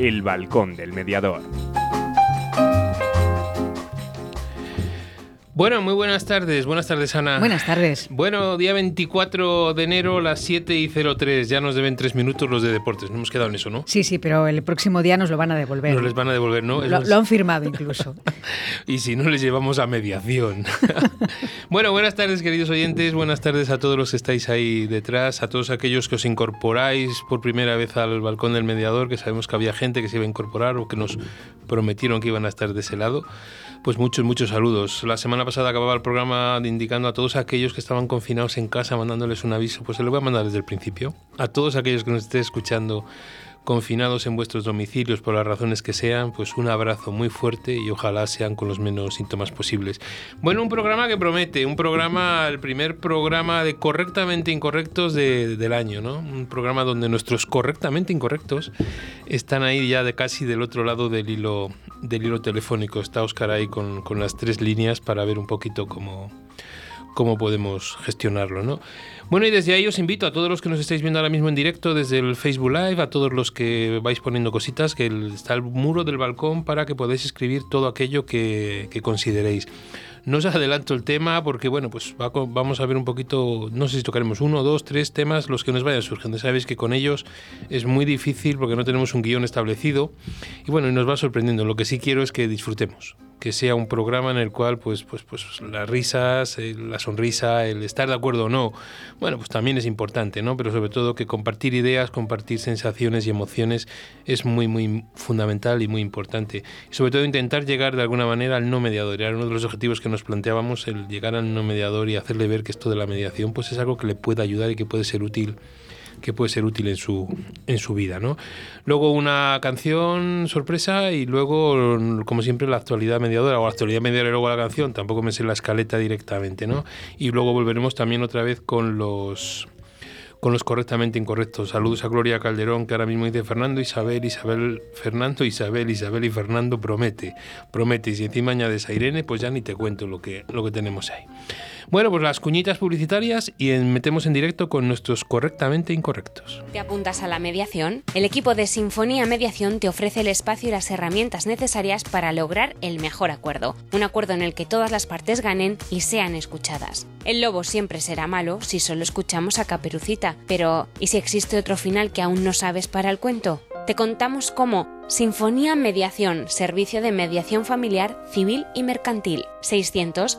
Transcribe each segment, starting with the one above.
El Balcón del Mediador. Bueno, muy buenas tardes. Buenas tardes, Ana. Buenas tardes. Bueno, día 24 de enero, las 7 y 03. Ya nos deben tres minutos los de deportes. No hemos quedado en eso, ¿no? Sí, sí, pero el próximo día nos lo van a devolver. Nos les van a devolver, ¿no? Lo, lo han firmado incluso. y si no, les llevamos a mediación. bueno, buenas tardes, queridos oyentes. Buenas tardes a todos los que estáis ahí detrás, a todos aquellos que os incorporáis por primera vez al balcón del mediador, que sabemos que había gente que se iba a incorporar o que nos prometieron que iban a estar de ese lado. Pues muchos, muchos saludos. La semana pasada acababa el programa indicando a todos aquellos que estaban confinados en casa, mandándoles un aviso. Pues se lo voy a mandar desde el principio. A todos aquellos que nos estén escuchando confinados en vuestros domicilios por las razones que sean, pues un abrazo muy fuerte y ojalá sean con los menos síntomas posibles. Bueno, un programa que promete, un programa, el primer programa de correctamente incorrectos del año, ¿no? Un programa donde nuestros correctamente incorrectos están ahí ya de casi del otro lado del hilo, del hilo telefónico. Está Oscar ahí con, con las tres líneas para ver un poquito cómo, cómo podemos gestionarlo, ¿no? Bueno, y desde ahí os invito a todos los que nos estáis viendo ahora mismo en directo desde el Facebook Live, a todos los que vais poniendo cositas, que está el muro del balcón para que podáis escribir todo aquello que, que consideréis. No os adelanto el tema porque, bueno, pues vamos a ver un poquito, no sé si tocaremos uno, dos, tres temas, los que nos vayan surgiendo. Sabéis que con ellos es muy difícil porque no tenemos un guion establecido y, bueno, y nos va sorprendiendo. Lo que sí quiero es que disfrutemos que sea un programa en el cual pues pues pues las risas, la sonrisa, el estar de acuerdo o no, bueno, pues también es importante, ¿no? Pero sobre todo que compartir ideas, compartir sensaciones y emociones es muy muy fundamental y muy importante. Sobre todo intentar llegar de alguna manera al no mediador. Era uno de los objetivos que nos planteábamos el llegar al no mediador y hacerle ver que esto de la mediación pues es algo que le puede ayudar y que puede ser útil que puede ser útil en su, en su vida. ¿no? Luego una canción sorpresa y luego, como siempre, la actualidad mediadora o la actualidad mediadora y luego la canción. Tampoco me sé la escaleta directamente. ¿no? Y luego volveremos también otra vez con los con los correctamente incorrectos. Saludos a Gloria Calderón, que ahora mismo dice Fernando, Isabel, Isabel, Fernando, Isabel, Isabel y Fernando promete, promete. Y si encima añades a Irene, pues ya ni te cuento lo que, lo que tenemos ahí. Bueno, pues las cuñitas publicitarias y metemos en directo con nuestros correctamente incorrectos. ¿Te apuntas a la mediación? El equipo de Sinfonía Mediación te ofrece el espacio y las herramientas necesarias para lograr el mejor acuerdo. Un acuerdo en el que todas las partes ganen y sean escuchadas. El lobo siempre será malo si solo escuchamos a Caperucita, pero ¿y si existe otro final que aún no sabes para el cuento? Te contamos cómo Sinfonía Mediación, servicio de mediación familiar, civil y mercantil. 600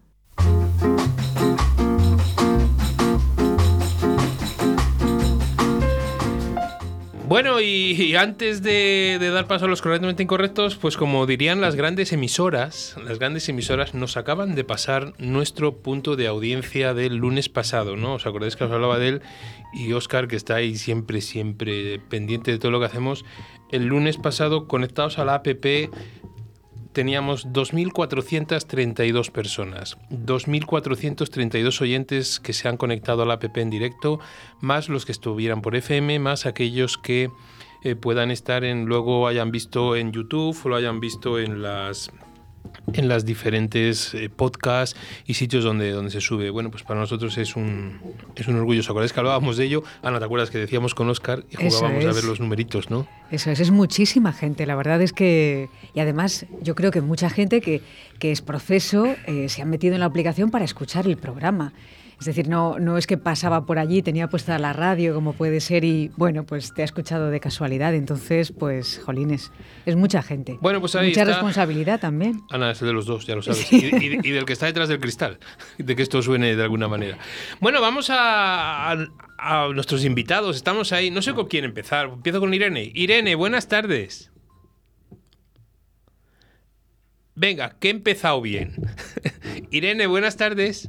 Bueno, y, antes de, dar paso a los correctamente incorrectos, pues como dirían las grandes emisoras, las grandes emisoras nos acaban de pasar nuestro punto de audiencia del lunes pasado, ¿no? ¿Os acordáis que os hablaba de él? Y Oscar, que está ahí siempre, siempre pendiente de todo lo que hacemos, el lunes pasado conectados a la APP teníamos 2.432 personas, 2.432 oyentes que se han conectado a la app en directo, más los que estuvieran por FM, más aquellos que eh, puedan estar en, luego hayan visto en YouTube lo hayan visto en las en las diferentes eh, podcasts y sitios donde, donde se sube. Bueno, pues para nosotros es un, es un orgullo. ¿Os acordáis que hablábamos de ello? Ana, ¿te acuerdas que decíamos con Oscar y jugábamos a ver los numeritos, no? Eso es, es muchísima gente. La verdad es que, y además yo creo que mucha gente que, que es proceso eh, se ha metido en la aplicación para escuchar el programa. Es decir, no, no es que pasaba por allí, tenía puesta la radio como puede ser y bueno, pues te ha escuchado de casualidad. Entonces, pues, jolines, es mucha gente. Bueno, pues ahí Mucha responsabilidad también. Ana, es de los dos, ya lo sabes. Y, y, del que está detrás del cristal, de que esto suene de alguna manera. Bueno, vamos a, a, a nuestros invitados. Estamos ahí. No sé con quién empezar. Empiezo con Irene. Irene, buenas tardes. Venga, que he empezado bien. Irene, buenas tardes.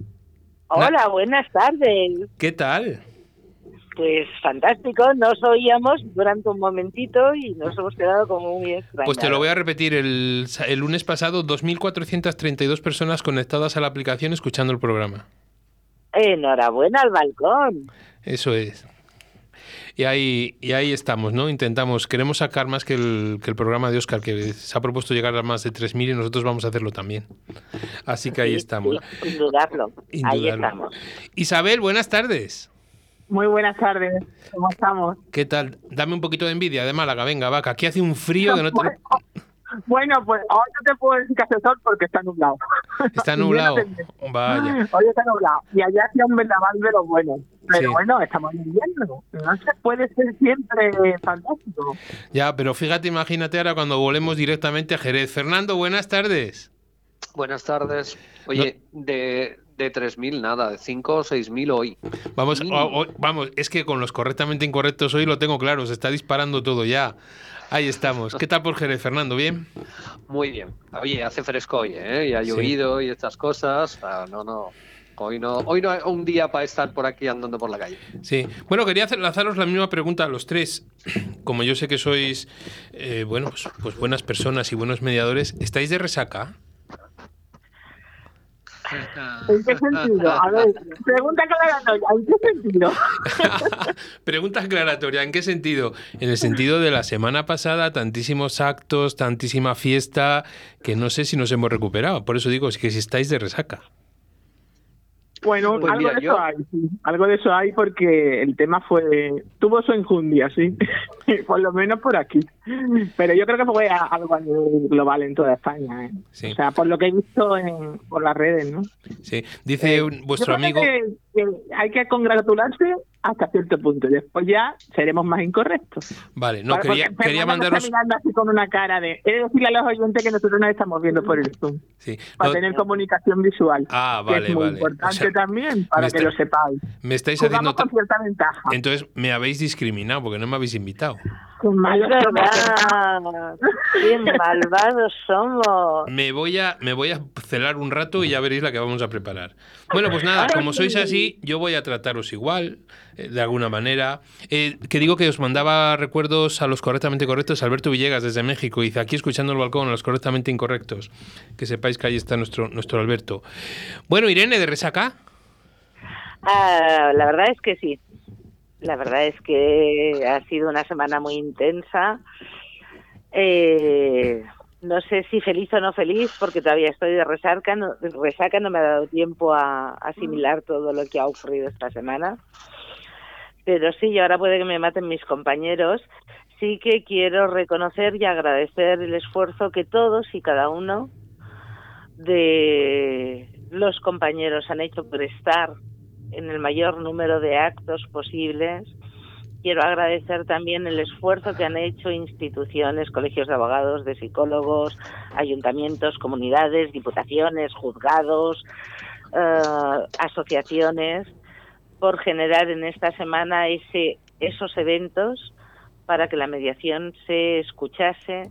Hola, buenas tardes. ¿Qué tal? Pues fantástico, nos oíamos durante un momentito y nos hemos quedado como muy extrañados. Pues te lo voy a repetir. El, el lunes pasado, 2.432 personas conectadas a la aplicación escuchando el programa. Enhorabuena al balcón. Eso es. Y ahí, y ahí estamos, ¿no? Intentamos, queremos sacar más que el, que el programa de Oscar, que se ha propuesto llegar a más de 3.000 y nosotros vamos a hacerlo también. Así que ahí Sí, estamos. sí, Sin dudarlo. Ahí Indudarlo. estamos. Isabel, buenas tardes. Muy buenas tardes, ¿cómo estamos? ¿Qué tal? Dame un poquito de envidia de Málaga, venga, vaca. Aquí hace un frío que no te... Bueno, pues hoy no te puedo decir que hace sol porque está nublado. Está nublado. no Vaya. Hoy está nublado. Y allá hacía un vendaval de los buenos. Pero Sí. bueno, estamos en invierno. No se puede ser siempre fantástico. Ya, pero fíjate, imagínate ahora cuando volemos directamente a Jerez. Fernando, buenas tardes. Buenas tardes. Oye, de, de 3.000 nada, de 5 o 6.000 hoy. Vamos, o- o- vamos, es que con los correctamente incorrectos hoy lo tengo claro, se está disparando todo ya. Ahí estamos. ¿Qué tal por Jerez, Fernando? ¿Bien? Muy bien. Oye, hace fresco hoy, ¿eh? Y ha Sí. llovido y estas cosas. Ah, no, no. Hoy no, hoy no hay un día para estar por aquí andando por la calle. Sí. Bueno, quería lanzaros la misma pregunta a los tres. Como yo sé que sois, eh, bueno, pues, pues buenas personas y buenos mediadores, ¿estáis de resaca? ¿En qué sentido? A ver, pregunta aclaratoria. ¿En qué sentido? Pregunta aclaratoria, ¿en qué sentido? En el sentido de la semana pasada, tantísimos actos, tantísima fiesta, que no sé si nos hemos recuperado. Por eso digo, es que si estáis de resaca. Bueno, Pues algo mira, de eso yo- hay, sí. Algo de eso hay porque el tema fue... Tuvo su enjundia, sí. Por lo menos por aquí. Pero yo creo que fue algo a nivel global en toda España, ¿eh? Sí. O sea, por lo que he visto en, por las redes, ¿no? Sí. Dice Eh, un- vuestro amigo... que- que hay que congratularse hasta cierto punto. Después ya seremos más incorrectos. Vale, no, Vale, quería, quería mandaros... Mirando así con una cara de. He de decirle a los oyentes que nosotros nos estamos viendo por el Zoom. Sí. Para No, tener comunicación visual. Ah, que vale, es muy vale. importante O sea, también, para que está- lo sepáis. me estáis Jugamos haciendo... ta- con cierta ventaja. Entonces me habéis discriminado porque no me habéis invitado. Qué malvados somos. Me voy a me voy a celar un rato y ya veréis la que vamos a preparar. Bueno, pues nada, como sois así, yo voy a trataros igual, eh, de alguna manera. Eh, que digo que os mandaba recuerdos a los correctamente correctos, Alberto Villegas desde México, dice aquí escuchando el balcón, a los correctamente incorrectos. Que sepáis que ahí está nuestro, nuestro Alberto. Bueno, Irene, de resaca. Ah, la verdad es que sí. La verdad es que ha sido una semana muy intensa. Eh, no sé si feliz o no feliz, porque todavía estoy de resaca. No, resaca no me ha dado tiempo a asimilar todo lo que ha ocurrido esta semana. Pero sí, y ahora puede que me maten mis compañeros. Sí que quiero reconocer y agradecer el esfuerzo que todos y cada uno de los compañeros han hecho por estar en el mayor número de actos posibles. Quiero agradecer también el esfuerzo que han hecho instituciones, colegios de abogados, de psicólogos, ayuntamientos, comunidades, diputaciones, juzgados, eh, asociaciones, por generar en esta semana ese, esos eventos para que la mediación se escuchase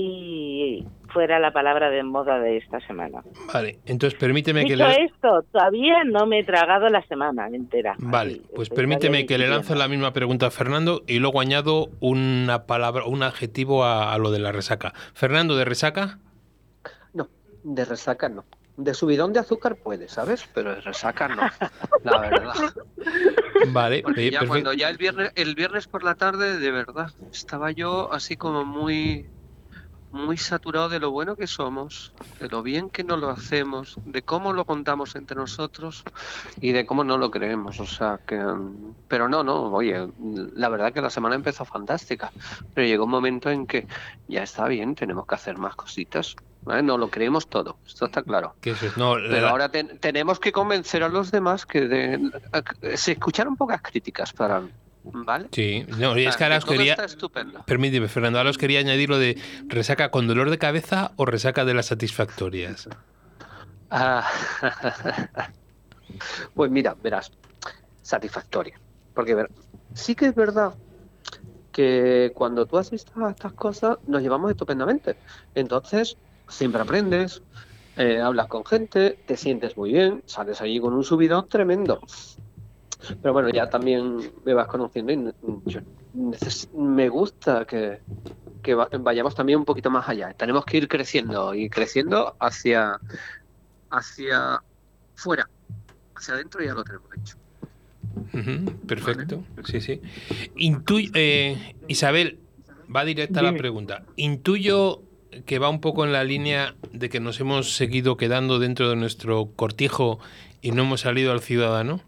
y fuera la palabra de moda de esta semana. Vale, entonces permíteme que le... esto, todavía no me he tragado la semana entera. Vale, Así, pues permíteme que le lance la misma pregunta a Fernando y luego añado una palabra, un adjetivo a, a lo de la resaca. Fernando, ¿de resaca? No, de resaca no. De subidón de azúcar puede, ¿sabes? Pero de resaca no. La verdad. Vale, Porque eh, ya perfecto. cuando ya el viernes, el viernes por la tarde, de verdad, estaba yo así como muy, muy saturado de lo bueno que somos, de lo bien que no lo hacemos, de cómo lo contamos entre nosotros y de cómo no lo creemos. O sea que, mm, pero no, no, oye, la verdad que la semana empezó fantástica, pero llegó un momento en que ya está bien, tenemos que hacer más cositas. ¿vale? No lo creemos todo, esto está claro. Es, no, Pero ahora ten- tenemos que convencer a los demás que de- se escucharon pocas críticas para ¿vale? Sí, no, y es que ahora os quería... está estupendo. Permíteme, Fernando, ahora os quería añadir lo de resaca con dolor de cabeza o resaca de las satisfactorias. Ah, pues mira, verás, satisfactoria. Porque ver, sí que es verdad que cuando tú haces estas, estas cosas nos llevamos estupendamente. Entonces, siempre aprendes, eh, hablas con gente, te sientes muy bien, sales allí con un subidón tremendo. Pero bueno, ya también me vas conociendo y yo me gusta que, que vayamos también un poquito más allá. Tenemos que ir creciendo y creciendo hacia, hacia fuera, hacia adentro ya lo tenemos hecho. perfecto, sí, sí. Eh, Isabel, va directa a la pregunta. Intuyo que va un poco en la línea de que nos hemos seguido quedando dentro de nuestro cortijo y no hemos salido al ciudadano.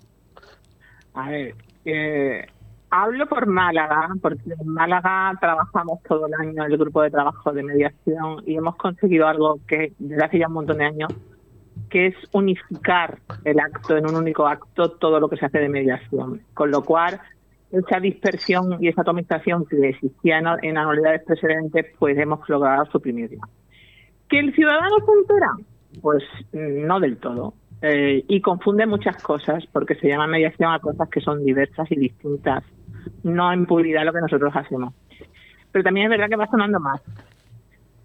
A ver, eh, hablo por Málaga, porque en Málaga trabajamos todo el año en el grupo de trabajo de mediación y hemos conseguido algo que desde hace ya un montón de años, que es unificar el acto en un único acto todo lo que se hace de mediación. Con lo cual, esa dispersión y esa atomización que existía en, anualidades precedentes, pues hemos logrado suprimirla. ¿Que el ciudadano se? Pues no del todo. Eh, y confunde muchas cosas porque se llama mediación a cosas que son diversas y distintas, no en puridad lo que nosotros hacemos. Pero también es verdad que va sonando más,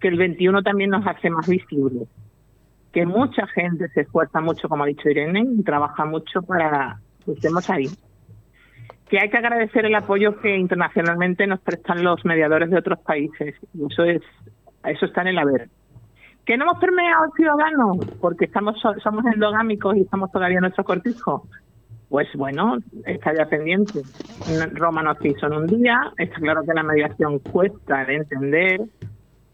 que el 21 también nos hace más visibles, que mucha gente se esfuerza mucho, como ha dicho Irene, y trabaja mucho para que estemos ahí. Que hay que agradecer el apoyo que internacionalmente nos prestan los mediadores de otros países, y eso es eso está en el haber. ¿Que no hemos permeado al ciudadano porque estamos somos endogámicos y estamos todavía en nuestro cortijo? Pues bueno, está ya pendiente. Roma nos hizo en un día, está claro que la mediación cuesta de entender,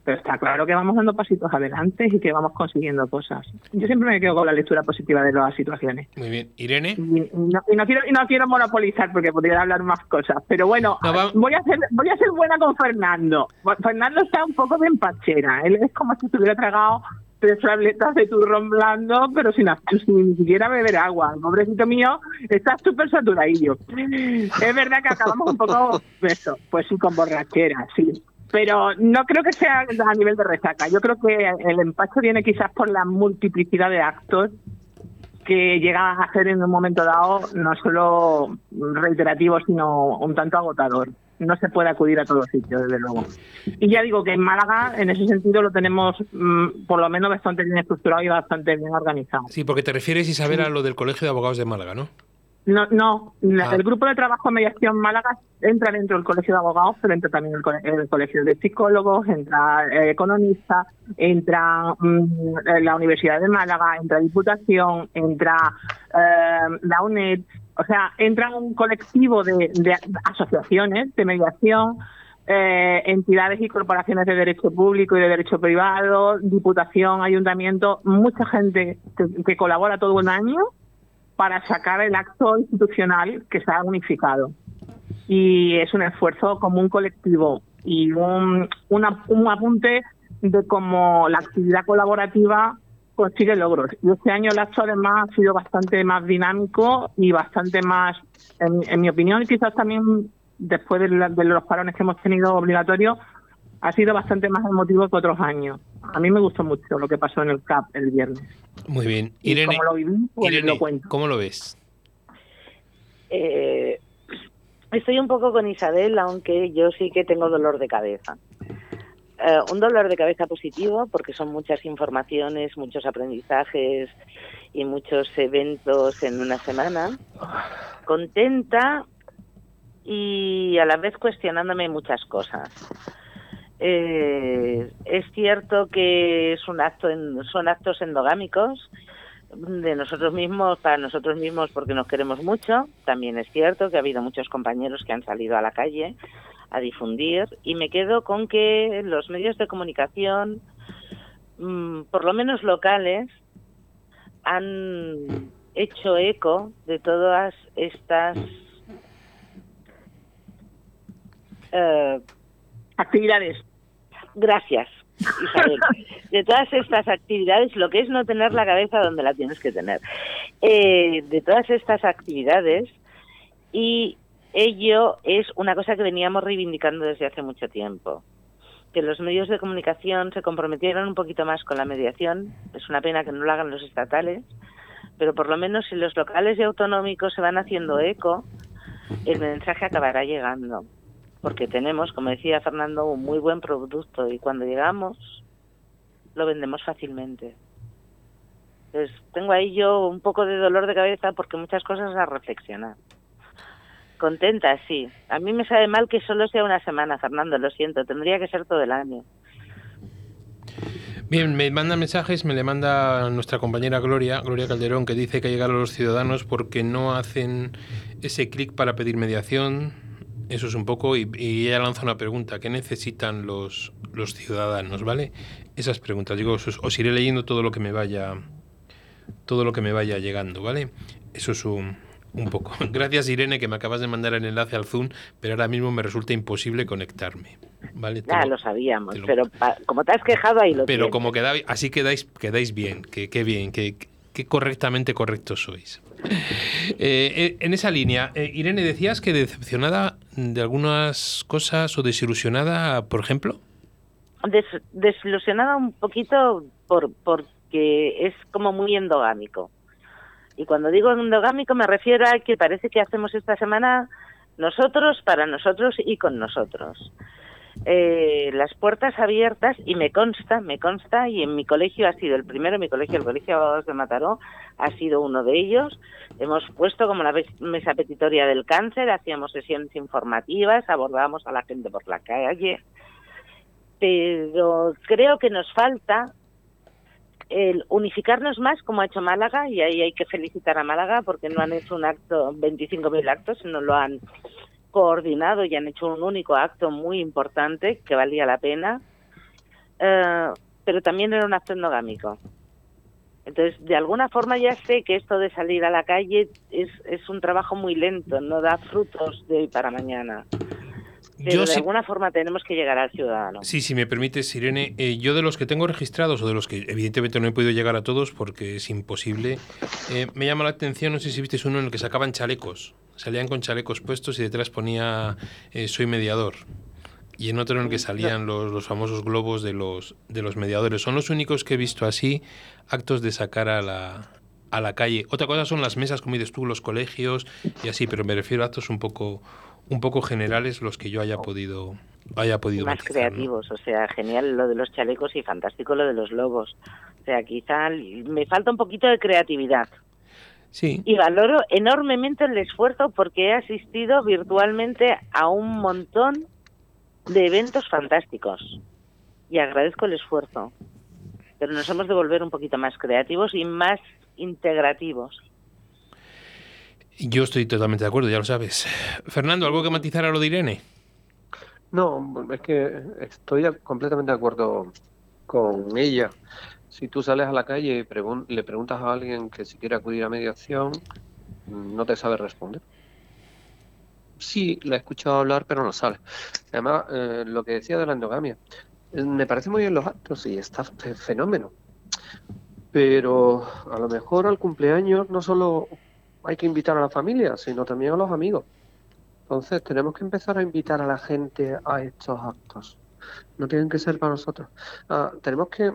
pero está claro que vamos dando pasitos adelante y que vamos consiguiendo cosas. Yo siempre me quedo con la lectura positiva de las situaciones. Muy bien. Irene. Y, no, quiero, y no quiero monopolizar porque podría hablar más cosas, pero bueno, voy, a ser, voy a ser buena con Fernando. Fernando está un poco de empachera. Él es como si estuviera tragado tres tabletas de turrón blando, pero sin, sin ni siquiera beber agua. Pobrecito mío está súper saturadillo. Es verdad que acabamos un poco eso, pues sí, con borrachera, sí pero no creo que sea a nivel de resaca. Yo creo que el empacho viene quizás por la multiplicidad de actos que llegan a ser en un momento dado no solo reiterativo, sino un tanto agotador. No se puede acudir a todos sitios, desde luego. Y ya digo que en Málaga, en ese sentido, lo tenemos mm, por lo menos bastante bien estructurado y bastante bien organizado. Sí, porque te refieres, Isabel, a lo del Colegio de Abogados de Málaga, ¿no? No, no. Ah. El grupo de trabajo de mediación Málaga entra dentro del colegio de abogados, pero entra también el, colegio de psicólogos, entra eh, economistas, entra mm, la Universidad de Málaga, entra Diputación, entra eh, la UNED. O sea, entra un colectivo de, asociaciones de mediación, eh, entidades y corporaciones de derecho público y de derecho privado, diputación, ayuntamiento, mucha gente que colabora todo un año para sacar el acto institucional que ha unificado. Y es un esfuerzo común colectivo y un, un apunte de cómo la actividad colaborativa consigue logros. Y este año el acto además ha sido bastante más dinámico y bastante más, en, mi opinión, y quizás también después de, de los parones que hemos tenido obligatorios, ha sido bastante más emotivo que otros años. A mí me gustó mucho lo que pasó en el CAP el viernes. Muy bien. Irene, ¿cómo lo viví? Pues lo cuento. ¿Cómo lo ves? Eh, estoy un poco con Isabel, aunque yo sí que tengo dolor de cabeza. Eh, un dolor de cabeza positivo porque son muchas informaciones, muchos aprendizajes y muchos eventos en una semana. Contenta y a la vez cuestionándome muchas cosas. Eh, es cierto que es un acto son actos endogámicos de nosotros mismos, para nosotros mismos porque nos queremos mucho. También es cierto que ha habido muchos compañeros que han salido a la calle a difundir y me quedo con que los medios de comunicación, mm, por lo menos locales, han hecho eco de todas estas eh, actividades gracias, Isabel. De todas estas actividades, lo que es no tener la cabeza donde la tienes que tener. Eh, de todas estas actividades, y ello es una cosa que veníamos reivindicando desde hace mucho tiempo. Que los medios de comunicación se comprometieran un poquito más con la mediación. Es una pena que no lo hagan los estatales, pero por lo menos si los locales y autonómicos se van haciendo eco, el mensaje acabará llegando porque tenemos, como decía Fernando, un muy buen producto y cuando llegamos lo vendemos fácilmente. Entonces tengo ahí yo un poco de dolor de cabeza porque muchas cosas a reflexionar. Contenta, sí. A mí me sabe mal que solo sea una semana, Fernando, lo siento. Tendría que ser todo el año. Bien, me manda mensajes, me le manda nuestra compañera Gloria, Gloria Calderón, que dice que llegaron los ciudadanos porque no hacen ese clic para pedir mediación. Eso es un poco, y, y ella lanza una pregunta, ¿qué necesitan los, los ciudadanos? ¿Vale? Esas preguntas, digo, os, os iré leyendo todo lo que me vaya, todo lo que me vaya llegando, ¿vale? Eso es un, un poco. Gracias Irene que me acabas de mandar el enlace al Zoom, pero ahora mismo me resulta imposible conectarme. ¿Vale? Te Ya lo- lo sabíamos, te lo- pero pa- como te has quejado ahí lo pero tienes. como quedáis, así quedáis, quedáis bien, que, que bien, que, que correctamente correctos sois. Eh, eh, en esa línea, eh, Irene, decías que decepcionada de algunas cosas o desilusionada, por ejemplo. Des- desilusionada un poquito por porque es como muy endogámico. Y cuando digo endogámico me refiero a que parece que hacemos esta semana nosotros, para nosotros y con nosotros. Eh, las puertas abiertas y me consta, me consta, y en mi colegio ha sido el primero, mi colegio, el Colegio de Abogados de Mataró, ha sido uno de ellos. Hemos puesto como la mesa petitoria del cáncer, hacíamos sesiones informativas, abordábamos a la gente por la calle, pero creo que nos falta el unificarnos más como ha hecho Málaga y ahí hay que felicitar a Málaga porque no han hecho un acto, 25.000 actos, sino lo han coordinado y han hecho un único acto muy importante que valía la pena, Eh, pero también era un acto endogámico. Entonces, de alguna forma ya sé que esto de salir a la calle es, es un trabajo muy lento, no da frutos de hoy para mañana. Pero Yo de alguna forma tenemos que llegar al ciudadano. Sí, si me permites, Irene, eh, yo de los que tengo registrados o de los que evidentemente no he podido llegar a todos porque es imposible, eh, me llama la atención, no sé si viste uno en el que sacaban chalecos, salían con chalecos puestos y detrás ponía eh, soy mediador. Y en otro en el que salían los, los famosos globos de los, de los mediadores. Son los únicos que he visto así, actos de sacar a la, a la calle. Otra cosa son las mesas, como dices tú, los colegios y así, pero me refiero a actos un poco, un poco generales los que yo haya podido, haya podido más matizar, ¿no? creativos, o sea, genial lo de los chalecos y fantástico lo de los lobos. O sea, quizá me falta un poquito de creatividad. Sí. Y valoro enormemente el esfuerzo porque he asistido virtualmente a un montón de eventos fantásticos. Y agradezco el esfuerzo. Pero nos hemos de volver un poquito más creativos y más integrativos. Yo estoy totalmente de acuerdo, ya lo sabes. Fernando, ¿algo que matizar a lo de Irene? No, es que estoy completamente de acuerdo con ella. Si tú sales a la calle y pregun- le preguntas a alguien que si quiere acudir a mediación, no te sabe responder. Sí, la he escuchado hablar, pero no sabe. Además, eh, lo que decía de la endogamia, eh, me parece muy bien los actos y está fenómeno. Pero a lo mejor al cumpleaños no solo hay que invitar a la familia, sino también a los amigos. Entonces tenemos que empezar a invitar a la gente a estos actos. No tienen que ser para nosotros. Ah, tenemos que...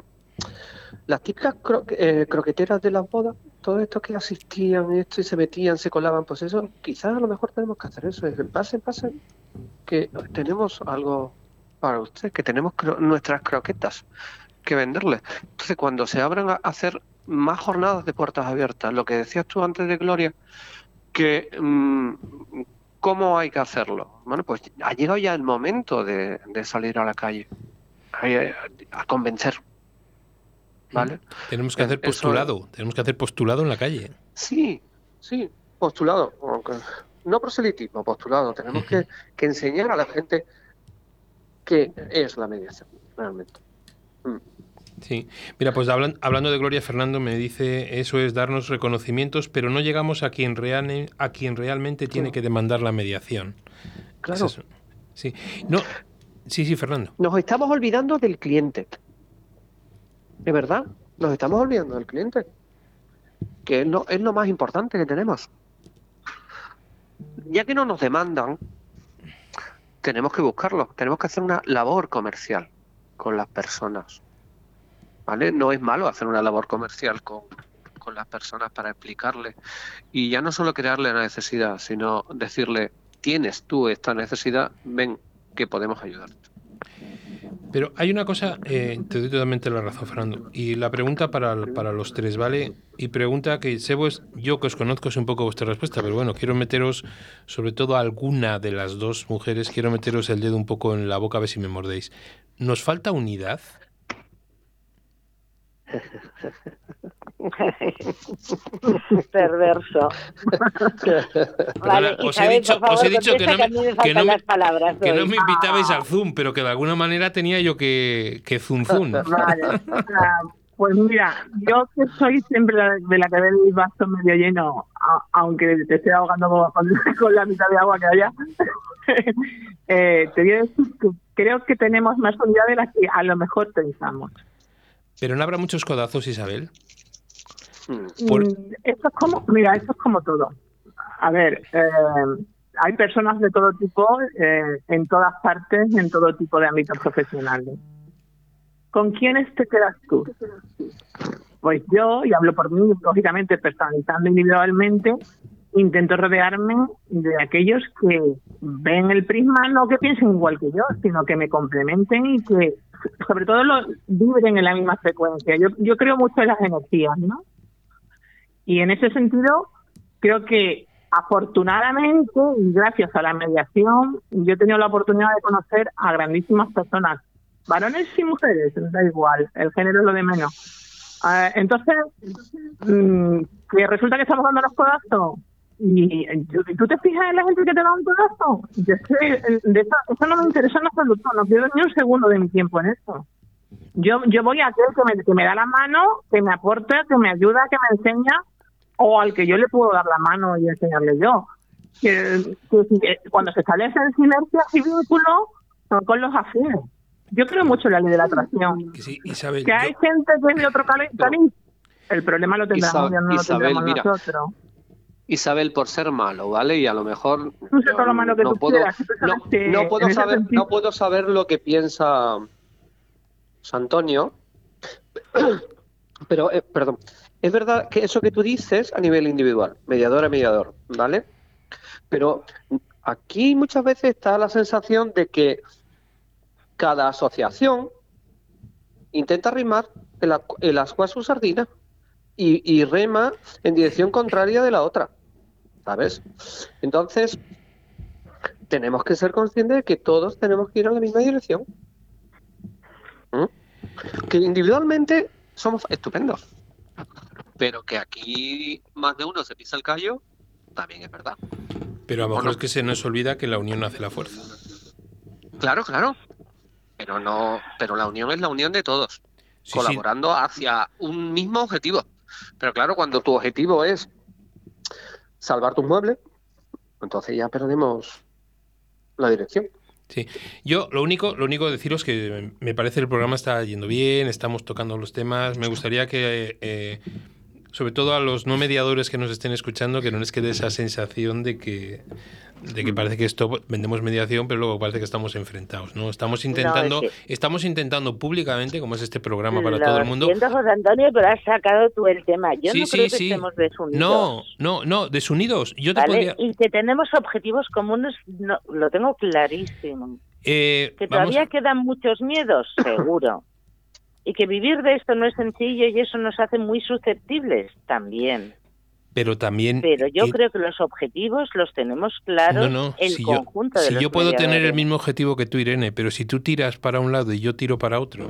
Las típicas cro- eh, croqueteras de las bodas, todo esto que asistían esto y se metían, se colaban, pues eso, quizás a lo mejor tenemos que hacer eso. Es pasen, pasen, que tenemos algo para usted, que tenemos cro- nuestras croquetas que venderles. Entonces cuando se abran a hacer más jornadas de puertas abiertas, lo que decías tú antes de Gloria, que mm, cómo hay que hacerlo. Bueno, pues ha llegado ya el momento de, de salir a la calle a, a convencer. ¿Vale? Tenemos que hacer Eso- postulado, tenemos que hacer postulado en la calle. Sí, sí, postulado. No proselitismo, postulado. Tenemos que, que enseñar a la gente qué es la mediación, realmente. Mm. Sí. Mira, pues hablan- hablando de Gloria Fernando me dice eso es darnos reconocimientos, pero no llegamos a quien real, a quien realmente tiene que demandar la mediación. Claro. Es. Sí. No. Sí, sí, Fernando. Nos estamos olvidando del cliente. ¿De verdad? Nos estamos olvidando del cliente. Que es lo, es lo más importante que tenemos. Ya que no nos demandan, tenemos que buscarlo. Tenemos que hacer una labor comercial con las personas. ¿Vale? No es malo hacer una labor comercial con, con las personas para explicarles. Y ya no solo crearle la necesidad, sino decirle, tienes tú esta necesidad, ven que podemos ayudarte. Pero hay una cosa, eh, te doy totalmente la razón, Fernando. Y la pregunta para, para los tres, ¿vale? Y pregunta que sé pues, yo que os conozco es un poco vuestra respuesta, pero bueno, quiero meteros, sobre todo a alguna de las dos mujeres, quiero meteros el dedo un poco en la boca a ver si me mordéis. ¿Nos falta unidad? Perverso. Os he dicho, os he dicho que no me, que no me- las palabras. que no hoy. me invitabais al Zoom, pero que de alguna manera tenía yo que, que Zoom Zoom. Vale. Pues mira, yo que soy siempre la- de la que ve el vaso medio lleno, a- aunque te esté ahogando con, con la mitad de agua que haya, eh, te voy a decir que creo que tenemos más unidad de la que a lo mejor pensamos. Pero no habrá muchos codazos, Isabel. Por- Mm, Esto es como, mira, esto es como todo. A ver, eh, hay personas de todo tipo eh, en todas partes, en todo tipo de ámbitos profesionales. ¿Con quiénes te quedas tú? Pues yo, y hablo por mí, lógicamente personalizando individualmente, intento rodearme de aquellos que ven el prisma, no que piensen igual que yo, sino que me complementen y que, sobre todo, lo, vibren en la misma frecuencia. Yo, yo creo mucho en las energías, ¿no? Y en ese sentido, creo que afortunadamente gracias a la mediación, yo he tenido la oportunidad de conocer a grandísimas personas, varones y mujeres, da igual, el género es lo de menos. Ah, entonces, mm, que resulta que estamos dando los codazos. Y y tú te fijas en la gente que te da un codazo. Yo es que, eh, de eso, eso no me interesa en absoluto, no pierdo ni un segundo de mi tiempo en eso. Yo, yo voy a aquel que me, que me da la mano, que me aporta, que me ayuda, que me enseña, o al que yo le puedo dar la mano y enseñarle yo. Que, que que cuando se establecen sinergias y vínculos, son con los afines. Yo creo mucho en la ley de la atracción. Que sí, Isabel, Que hay yo- gente que es de otro cali- caliz, el problema lo Isabel- no Isabel, tendremos mira. nosotros. Isabel, por ser malo, ¿vale? Y a lo mejor Tú sé yo todo lo malo que no tú puedo, quieras, no, no saber, sentido- no puedo saber lo que piensa Antonio, pero eh, perdón, es verdad que eso que tú dices a nivel individual, mediador a mediador, ¿vale? Pero aquí muchas veces está la sensación de que cada asociación intenta rimar el, el ascua a su sardina y, y rema en dirección contraria de la otra, ¿sabes? Entonces, tenemos que ser conscientes de que todos tenemos que ir en la misma dirección. ¿Mm? Que individualmente somos estupendos, pero que aquí más de uno se pisa el callo, también es verdad. pero a lo mejor es que se nos olvida que la unión hace la fuerza. Claro, claro. Pero no, pero la unión es la unión de todos, Sí, sí, colaborando hacia un mismo objetivo. Pero claro, cuando tu objetivo es salvar tus muebles, entonces ya perdemos la dirección. Sí. Yo lo único, lo único deciros que me parece el programa está yendo bien, estamos tocando los temas. Me gustaría que, eh, sobre todo a los no mediadores que nos estén escuchando, que no les quede esa sensación de que, de que parece que esto vendemos mediación, pero luego parece que estamos enfrentados, ¿no? Estamos intentando, que- estamos intentando públicamente, como es este programa para Lo todo el mundo. siento, José Antonio, pero has sacado tú el tema. Yo Sí, no sí, creo que sí. estemos desunidos. No, no, no, desunidos. Yo te. Y que tenemos objetivos comunes, no, lo tengo clarísimo. eh, Que todavía quedan muchos miedos, seguro. Y que vivir de esto no es sencillo y eso nos hace muy susceptibles también. pero también. Pero yo eh, creo que los objetivos los tenemos claros No, no, el si yo, conjunto de si los yo puedo tener el mismo objetivo que tú, Irene, pero si tú tiras para un lado y yo tiro para otro,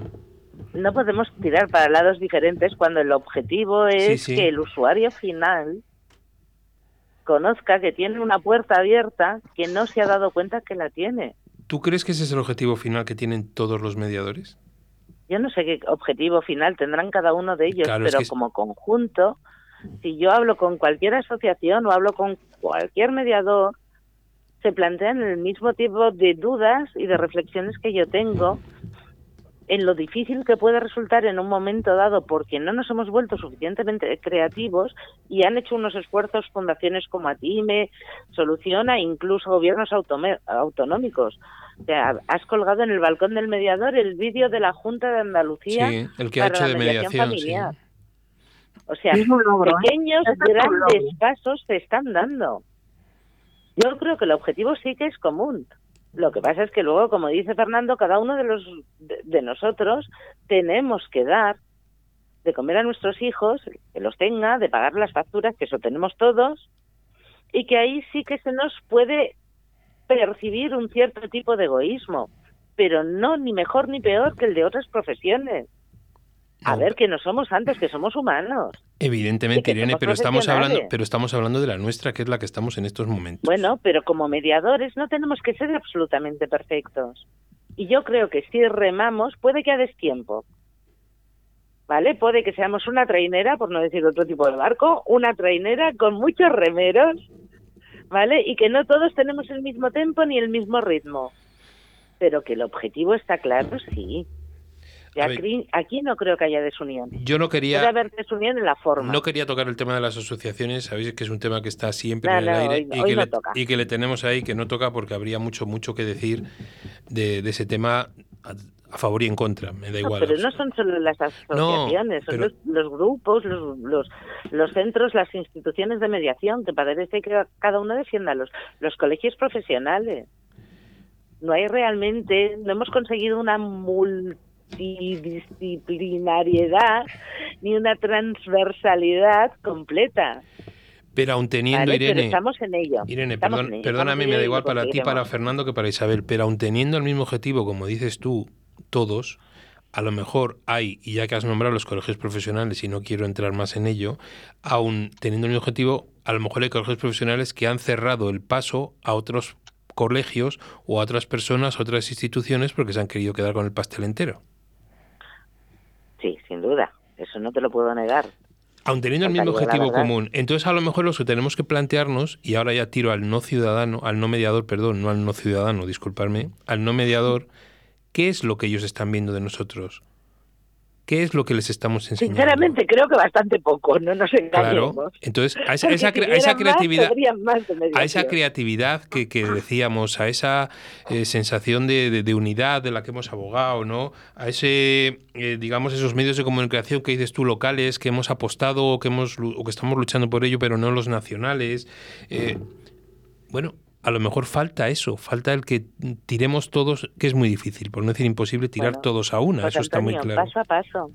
No podemos tirar para lados diferentes cuando el objetivo es sí. que el usuario final conozca que tiene una puerta abierta que no se ha dado cuenta que la tiene. ¿tú crees que ese es el objetivo final que tienen todos los mediadores? Yo no sé qué objetivo final tendrán cada uno de ellos, Claro, es pero que como conjunto, si yo hablo con cualquier asociación o hablo con cualquier mediador, se plantean el mismo tipo de dudas y de reflexiones que yo tengo en lo difícil que puede resultar en un momento dado porque no nos hemos vuelto suficientemente creativos y han hecho unos esfuerzos fundaciones como Atime, Soluciona, incluso gobiernos autome- autonómicos. O sea, has colgado en el balcón del mediador el vídeo de la Junta de Andalucía Sí, el que ha para hecho la de mediación mediación. sí. familiar. O sea, Es un logro, ¿eh? pequeños, un grandes logro. pasos se están dando. Yo creo que el objetivo sí que es común. Lo que pasa es que luego, como dice Fernando, cada uno de los de, de nosotros tenemos que dar de comer a nuestros hijos, que los tenga, de pagar las facturas, que eso tenemos todos, y que ahí sí que se nos puede percibir un cierto tipo de egoísmo, pero no ni mejor ni peor que el de otras profesiones. A ver, que no somos santos, que somos humanos. Evidentemente, Irene, pero estamos hablando, pero estamos hablando de la nuestra, que es la que estamos en estos momentos. Bueno, pero como mediadores no tenemos que ser absolutamente perfectos. Y yo creo que si remamos, puede que a destiempo. ¿Vale? Puede que seamos una trainera, por no decir otro tipo de barco, una trainera con muchos remeros, ¿vale? Y que no todos tenemos el mismo tempo ni el mismo ritmo. Pero que el objetivo está claro, sí. Y aquí, aquí no creo que haya desunión. Yo no Puede quería, haber desunión en la forma. no quería tocar el tema de las asociaciones, sabéis que es un tema que está siempre No, en el no, aire hoy no- y, hoy que no le, y que le tenemos ahí que no toca porque habría mucho, mucho que decir de, de ese tema a, favor y en contra, me da No, igual. pero no son solo las asociaciones, son pero- los, los grupos, los, los, los centros, las instituciones de mediación, que parece que cada uno defienda los, los colegios profesionales. No hay realmente, no hemos conseguido una multidisciplinariedad ni una transversalidad completa. Pero aún teniendo, ¿vale? Pero Irene, estamos en ello. Irene, perdón- en ello, perdóname, me da igual para ti, para. Fernando que para Isabel, pero aún teniendo el mismo objetivo, como dices tú, todos, a lo mejor hay, y ya que has nombrado los colegios profesionales y no quiero entrar más en ello, aún teniendo el mismo objetivo, a lo mejor hay colegios profesionales que han cerrado el paso a otros colegios o a otras personas, a otras instituciones, porque se han querido quedar con el pastel entero. Sí, sin duda. Eso no te lo puedo negar. Aun teniendo el mismo objetivo común. Entonces, a lo mejor lo que tenemos que plantearnos, y ahora ya tiro al no ciudadano, al no mediador, perdón, no al no ciudadano, disculparme, al no mediador, ¿qué es lo que ellos están viendo de nosotros? ¿Qué es lo que les estamos enseñando? Sinceramente creo que bastante poco, no nos Claro. engañemos. Entonces, a esa, esa si a esa creatividad, más a esa creatividad que, que decíamos, a esa eh, sensación de, de- de unidad de la que hemos abogado, ¿no? A ese, eh, digamos, esos medios de comunicación que dices tú locales, que hemos apostado o que, hemos, o que estamos luchando por ello, pero no los nacionales. Eh, bueno, a lo mejor falta eso, falta el que tiremos todos, que es muy difícil, por no decir imposible, tirar Bueno, todos a una, Pues, eso está muy claro. Paso a paso.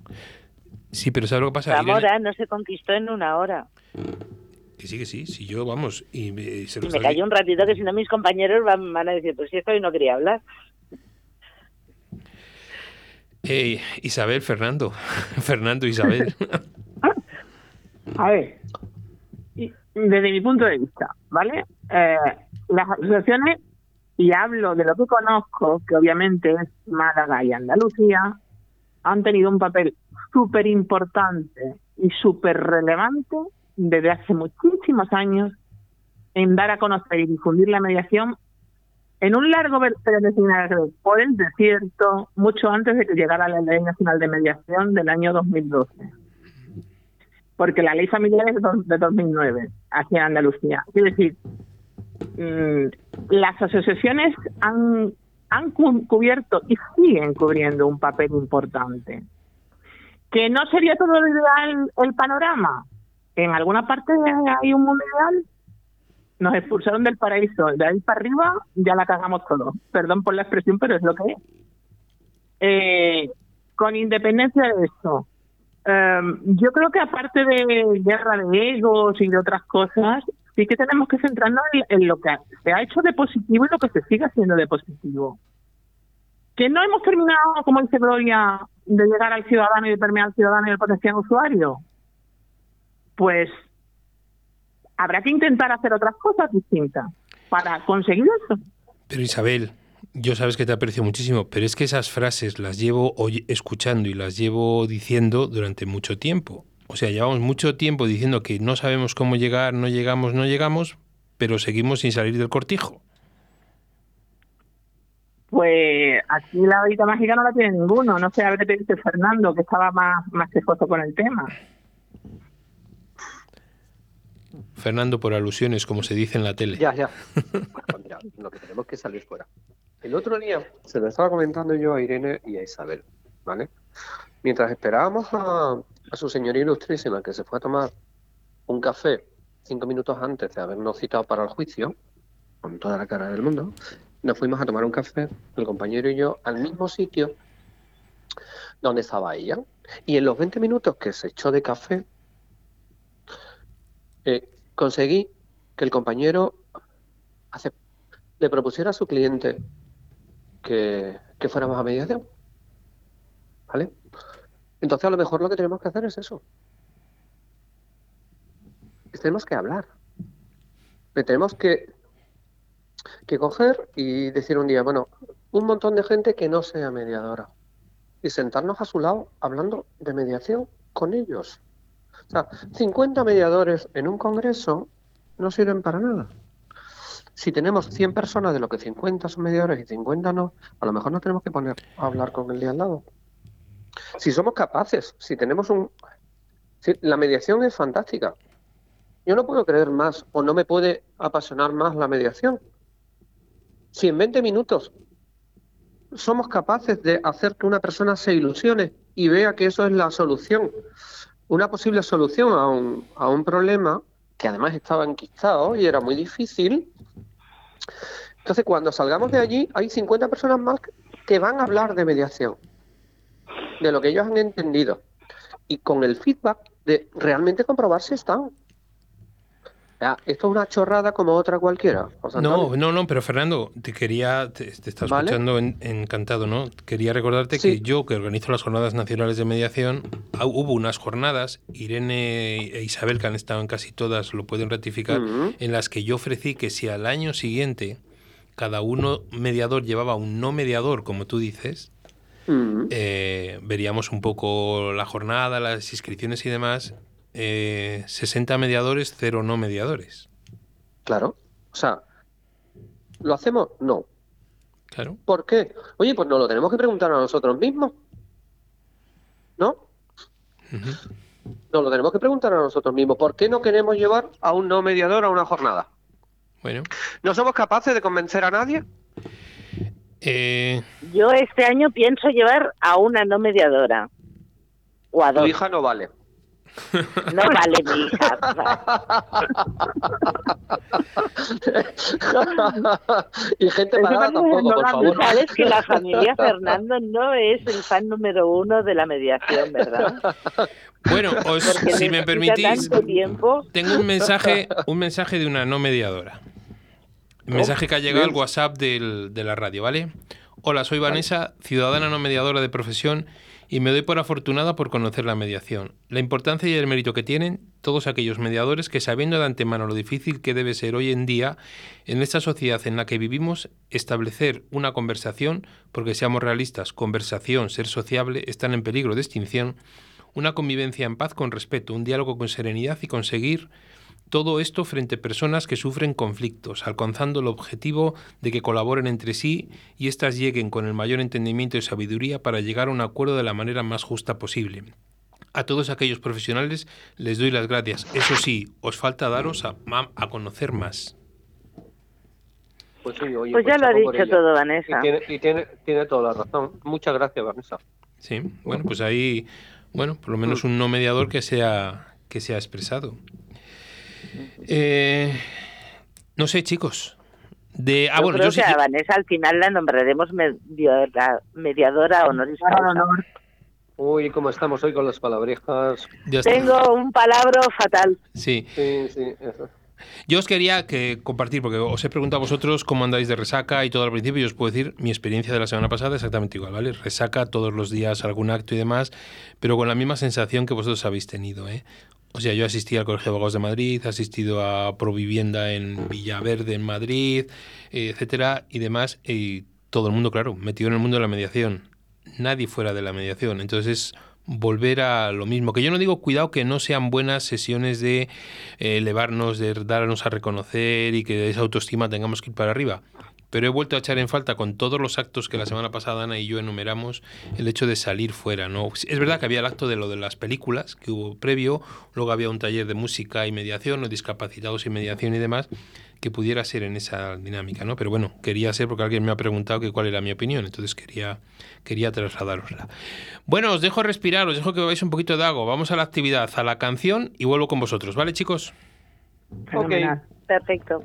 Sí, pero ¿sabes lo que pasa? Irene? Zamora no se conquistó en una hora. Que sí, que sí, si yo, vamos, y, me- se Y me callo un ratito que si no mis compañeros van, van a decir, pues si esto hoy no quería hablar. Eh, Isabel, Fernando. Fernando, Isabel. A ver, desde mi punto de vista, ¿vale? Eh, las asociaciones, y hablo de lo que conozco, que obviamente es Málaga y Andalucía, han tenido un papel súper importante y súper relevante desde hace muchísimos años en dar a conocer y difundir la mediación en un largo peregrinaje por el desierto, mucho antes de que llegara la Ley Nacional de Mediación del año 2012 porque la ley familiar es de dos- de 2009 aquí en Andalucía. Quiero decir, mm, las asociaciones han, han cu- cubierto y siguen cubriendo un papel importante. ¿Que no sería todo ideal el panorama? En alguna parte hay un mundo ideal. Nos expulsaron del paraíso. De ahí para arriba ya la cagamos todo. Perdón por la expresión, pero es lo que es. Eh, con independencia de eso, Em, yo creo que aparte de guerra de egos y de otras cosas, sí que tenemos que centrarnos en, lo que se ha hecho de positivo y lo que se sigue haciendo de positivo. Que no hemos terminado, como dice Gloria, de llegar al ciudadano y de permear al ciudadano y el potencial usuario. Pues habrá que intentar hacer otras cosas distintas para conseguir eso. Pero Isabel, yo sabes que te aprecio muchísimo, pero es que esas frases las llevo escuchando y las llevo diciendo durante mucho tiempo. O sea, llevamos mucho tiempo diciendo que no sabemos cómo llegar, no llegamos, no llegamos, pero seguimos sin salir del cortijo. Pues aquí la varita mágica no la tiene ninguno. No sé, a ver qué te dice Fernando, que estaba más, más quejoso con el tema. Fernando, por alusiones, como se dice en la tele. Ya, ya. Pues mira, lo que tenemos que salir fuera. El otro día se lo estaba comentando yo a Irene y a Isabel, ¿vale? Mientras esperábamos a, su señoría ilustrísima que se fue a tomar un café cinco minutos antes de habernos citado para el juicio, con toda la cara del mundo, nos fuimos a tomar un café, el compañero y yo, al mismo sitio donde estaba ella. Y en los 20 minutos que se echó de café, eh, conseguí que el compañero le propusiera a su cliente que, que fuéramos a mediación. ¿Vale? Entonces a lo mejor lo que tenemos que hacer es eso. Tenemos que hablar. Tenemos que, que coger y decir un día, bueno, un montón de gente que no sea mediadora. Y sentarnos a su lado hablando de mediación con ellos. O sea, 50 mediadores en un congreso no sirven para nada. Si tenemos 100 personas de lo que 50 son mediadores y 50 no, a lo mejor nos tenemos que poner a hablar con el de al lado. Si somos capaces, si tenemos un... si- la mediación es fantástica. Yo no puedo creer más o no me puede apasionar más la mediación. Si en 20 minutos somos capaces de hacer que una persona se ilusione y vea que eso es la solución, una posible solución a un, a un problema que además estaba enquistado y era muy difícil. Entonces, cuando salgamos de allí, hay 50 personas más que van a hablar de mediación, de lo que ellos han entendido, y con el feedback de realmente comprobar si están. Ya, esto es una chorrada como otra cualquiera. José No, no, no, pero Fernando, te quería, te, te Vale. escuchando en- encantado, ¿no? Quería recordarte que yo, que organizo las jornadas nacionales de mediación, ah, hubo unas jornadas, Irene e Isabel, que han estado en casi todas, lo pueden ratificar, en las que yo ofrecí que si al año siguiente cada uno mediador llevaba un no mediador, como tú dices, eh, veríamos un poco la jornada, las inscripciones y demás. Eh, 60 mediadores, cero no mediadores. Claro. O sea, ¿lo hacemos? No. Claro. ¿Por qué? Oye, pues nos lo tenemos que preguntar a nosotros mismos. ¿No? Nos lo tenemos que preguntar a nosotros mismos. ¿Por qué no queremos llevar a un no mediador a una jornada? Bueno. ¿No somos capaces de convencer a nadie? Eh, Yo este año pienso llevar a una no mediadora. O a Tu hija no vale. No vale mi hija. y gente no- tampoco, no, por Tú favor. sabes que la familia Fernando no es el fan número uno de la mediación, ¿verdad? Bueno, os- si me permitís, tengo un mensaje, un mensaje de una no mediadora. Un mensaje que ha llegado al WhatsApp del- de la radio, ¿vale? Hola, soy Vanessa, ciudadana no mediadora de profesión y me doy por afortunada por conocer la mediación. La importancia y el mérito que tienen todos aquellos mediadores que sabiendo de antemano lo difícil que debe ser hoy en día en esta sociedad en la que vivimos, establecer una conversación, porque seamos realistas, conversación, ser sociable, están en peligro de extinción, una convivencia en paz con respeto, un diálogo con serenidad y conseguir todo esto frente a personas que sufren conflictos, alcanzando el objetivo de que colaboren entre sí y éstas lleguen con el mayor entendimiento y sabiduría para llegar a un acuerdo de la manera más justa posible. A todos aquellos profesionales les doy las gracias. Eso sí, os falta daros a, a conocer más. Pues, sí, oye, Pues ya lo ha dicho todo, Vanessa. Y tiene, y tiene, tiene toda la razón. Muchas gracias, Vanessa. Sí, bueno, pues ahí, bueno, por lo menos un no mediador que sea que sea expresado. Eh, no sé, chicos. De, ah, yo bueno, creo yo sí que a que- Vanessa al final la nombraremos mediadora, mediadora honoris causa. Uy, cómo estamos hoy con las palabrejas. Tengo un palabra fatal. Sí. Sí, sí, eso. Yo os quería que compartir, porque os he preguntado a vosotros cómo andáis de resaca y todo al principio, y os puedo decir mi experiencia de la semana pasada exactamente igual, ¿vale? Resaca todos los días, algún acto y demás, pero con la misma sensación que vosotros habéis tenido, ¿eh? O sea, yo asistí al Colegio de Abogados de Madrid, he asistido a Provivienda en Villaverde, en Madrid, eh, etcétera, y demás, y todo el mundo, claro, metido en el mundo de la mediación. Nadie fuera de la mediación. Entonces es volver a lo mismo. Que yo no digo, cuidado, que no sean buenas sesiones de eh, elevarnos, de darnos a reconocer y que de esa autoestima tengamos que ir para arriba. Pero he vuelto a echar en falta con todos los actos que la semana pasada Ana y yo enumeramos el hecho de salir fuera. ¿no? Es verdad que había el acto de lo de las películas que hubo previo, luego había un taller de música y mediación, o discapacitados y mediación y demás, que pudiera ser en esa dinámica, ¿no? Pero bueno, quería ser porque alguien me ha preguntado que cuál era mi opinión, entonces quería, quería trasladárosla. Bueno, os dejo respirar, os dejo que bebáis un poquito de agua. Vamos a la actividad, a la canción y vuelvo con vosotros, ¿vale, chicos? Fenomenal. Perfecto.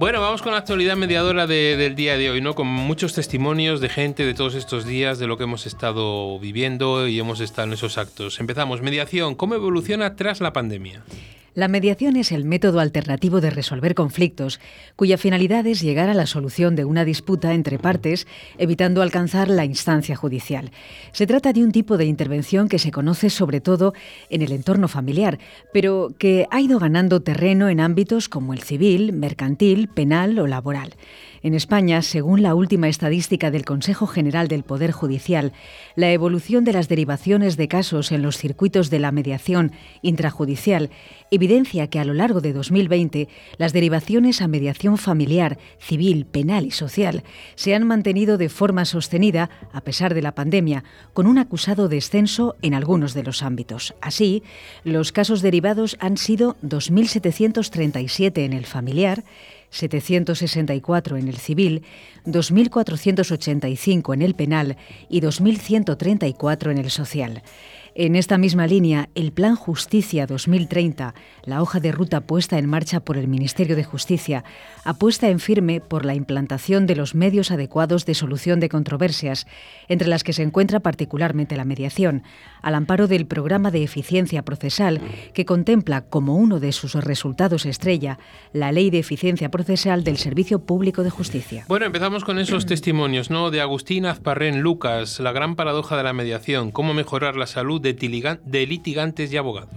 Bueno, vamos con la actualidad mediadora del día de hoy, ¿no? Con muchos testimonios de gente de todos estos días, de lo que hemos estado viviendo y hemos estado en esos actos. Empezamos. Mediación, ¿cómo evoluciona tras la pandemia? La mediación es el método alternativo de resolver conflictos, cuya finalidad es llegar a la solución de una disputa entre partes, evitando alcanzar la instancia judicial. Se trata de un tipo de intervención que se conoce sobre todo en el entorno familiar, pero que ha ido ganando terreno en ámbitos como el civil, mercantil, penal o laboral. En España, según la última estadística del Consejo General del Poder Judicial, la evolución de las derivaciones de casos en los circuitos de la mediación intrajudicial evidencia que a lo largo de 2020 las derivaciones a mediación familiar, civil, penal y social se han mantenido de forma sostenida a pesar de la pandemia, con un acusado descenso en algunos de los ámbitos. Así, los casos derivados han sido 2.737 en el familiar, 764 en el civil, 2.485 en el penal y 2.134 en el social. En esta misma línea, el Plan Justicia 2030, la hoja de ruta puesta en marcha por el Ministerio de Justicia, apuesta en firme por la implantación de los medios adecuados de solución de controversias, entre las que se encuentra particularmente la mediación, al amparo del programa de eficiencia procesal que contempla como uno de sus resultados estrella la Ley de Eficiencia Procesal del Servicio Público de Justicia. Bueno, empezamos con esos testimonios, ¿no? De Agustín Azparren Lucas, la gran paradoja de la mediación, cómo mejorar la salud de, litigantes y abogados.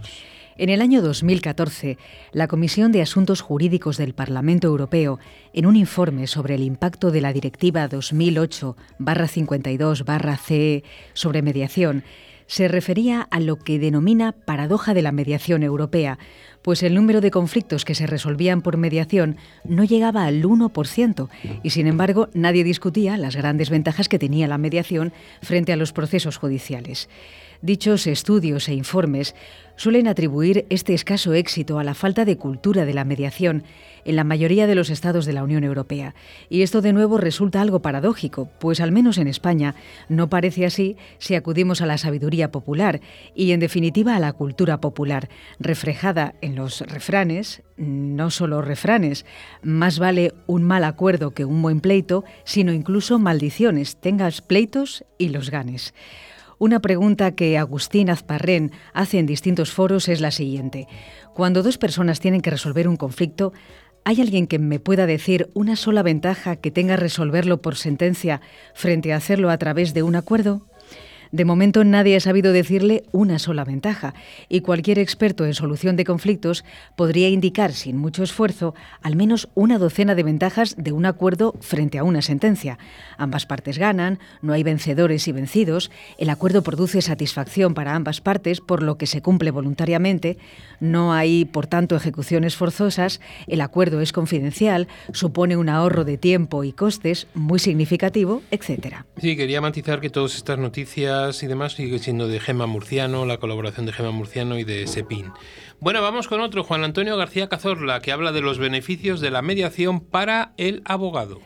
En el año 2014, la Comisión de Asuntos Jurídicos del Parlamento Europeo, en un informe sobre el impacto de la Directiva 2008-52-CE sobre mediación, se refería a lo que denomina paradoja de la mediación europea, pues el número de conflictos que se resolvían por mediación no llegaba al 1%, y sin embargo nadie discutía las grandes ventajas que tenía la mediación frente a los procesos judiciales. Dichos estudios e informes suelen atribuir este escaso éxito a la falta de cultura de la mediación en la mayoría de los estados de la Unión Europea. Y esto de nuevo resulta algo paradójico, pues al menos en España no parece así si acudimos a la sabiduría popular y en definitiva a la cultura popular, reflejada en los refranes, no solo refranes, más vale un mal acuerdo que un buen pleito, sino incluso maldiciones, tengas pleitos y los ganes. Una pregunta que Agustín Azparrén hace en distintos foros es la siguiente. Cuando dos personas tienen que resolver un conflicto, ¿hay alguien que me pueda decir una sola ventaja que tenga resolverlo por sentencia frente a hacerlo a través de un acuerdo? De momento nadie ha sabido decirle una sola ventaja, y cualquier experto en solución de conflictos podría indicar sin mucho esfuerzo al menos una docena de ventajas de un acuerdo frente a una sentencia. Ambas partes ganan, no hay vencedores y vencidos, el acuerdo produce satisfacción para ambas partes por lo que se cumple voluntariamente, no hay, por tanto, ejecuciones forzosas, el acuerdo es confidencial, supone un ahorro de tiempo y costes muy significativo, etc. Sí, quería matizar que todas estas noticias y demás sigue siendo de Gema Murciano, la colaboración de Gema Murciano y de Sepin. Bueno, vamos con otro, Juan Antonio García Cazorla, que habla de los beneficios de la mediación para el abogado.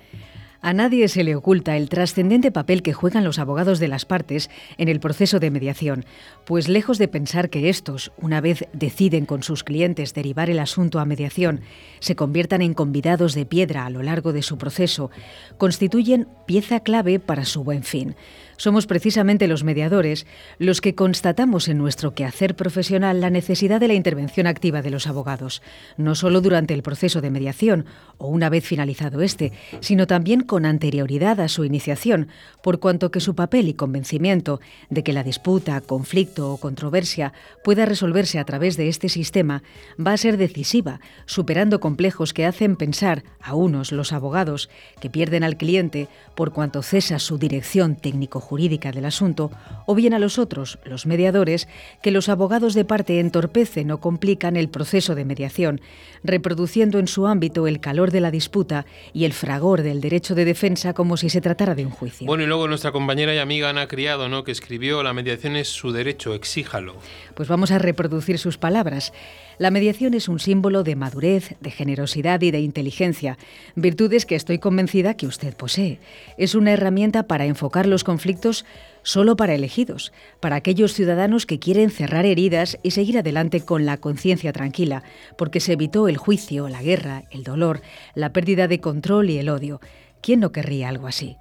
A nadie se le oculta el trascendente papel que juegan los abogados de las partes en el proceso de mediación, pues lejos de pensar que estos, una vez deciden con sus clientes derivar el asunto a mediación, se conviertan en convidados de piedra a lo largo de su proceso, constituyen pieza clave para su buen fin somos precisamente los mediadores los que constatamos en nuestro quehacer profesional la necesidad de la intervención activa de los abogados, no solo durante el proceso de mediación o una vez finalizado este, sino también con anterioridad a su iniciación, por cuanto que su papel y convencimiento de que la disputa, conflicto o controversia pueda resolverse a través de este sistema va a ser decisiva, superando complejos que hacen pensar a unos, los abogados, que pierden al cliente por cuanto cesa su dirección técnico jurídica del asunto, o bien a los otros, los mediadores, que los abogados de parte entorpecen o complican el proceso de mediación, reproduciendo en su ámbito el calor de la disputa y el fragor del derecho de defensa como si se tratara de un juicio. Bueno, y luego nuestra compañera y amiga Ana Criado, ¿no? que escribió La mediación es su derecho, exíjalo. Pues vamos a reproducir sus palabras. La mediación es un símbolo de madurez, de generosidad y de inteligencia, virtudes que estoy convencida que usted posee. Es una herramienta para enfocar los conflictos solo para elegidos, para aquellos ciudadanos que quieren cerrar heridas y seguir adelante con la conciencia tranquila, porque se evitó el juicio, la guerra, el dolor, la pérdida de control y el odio. ¿Quién no querría algo así?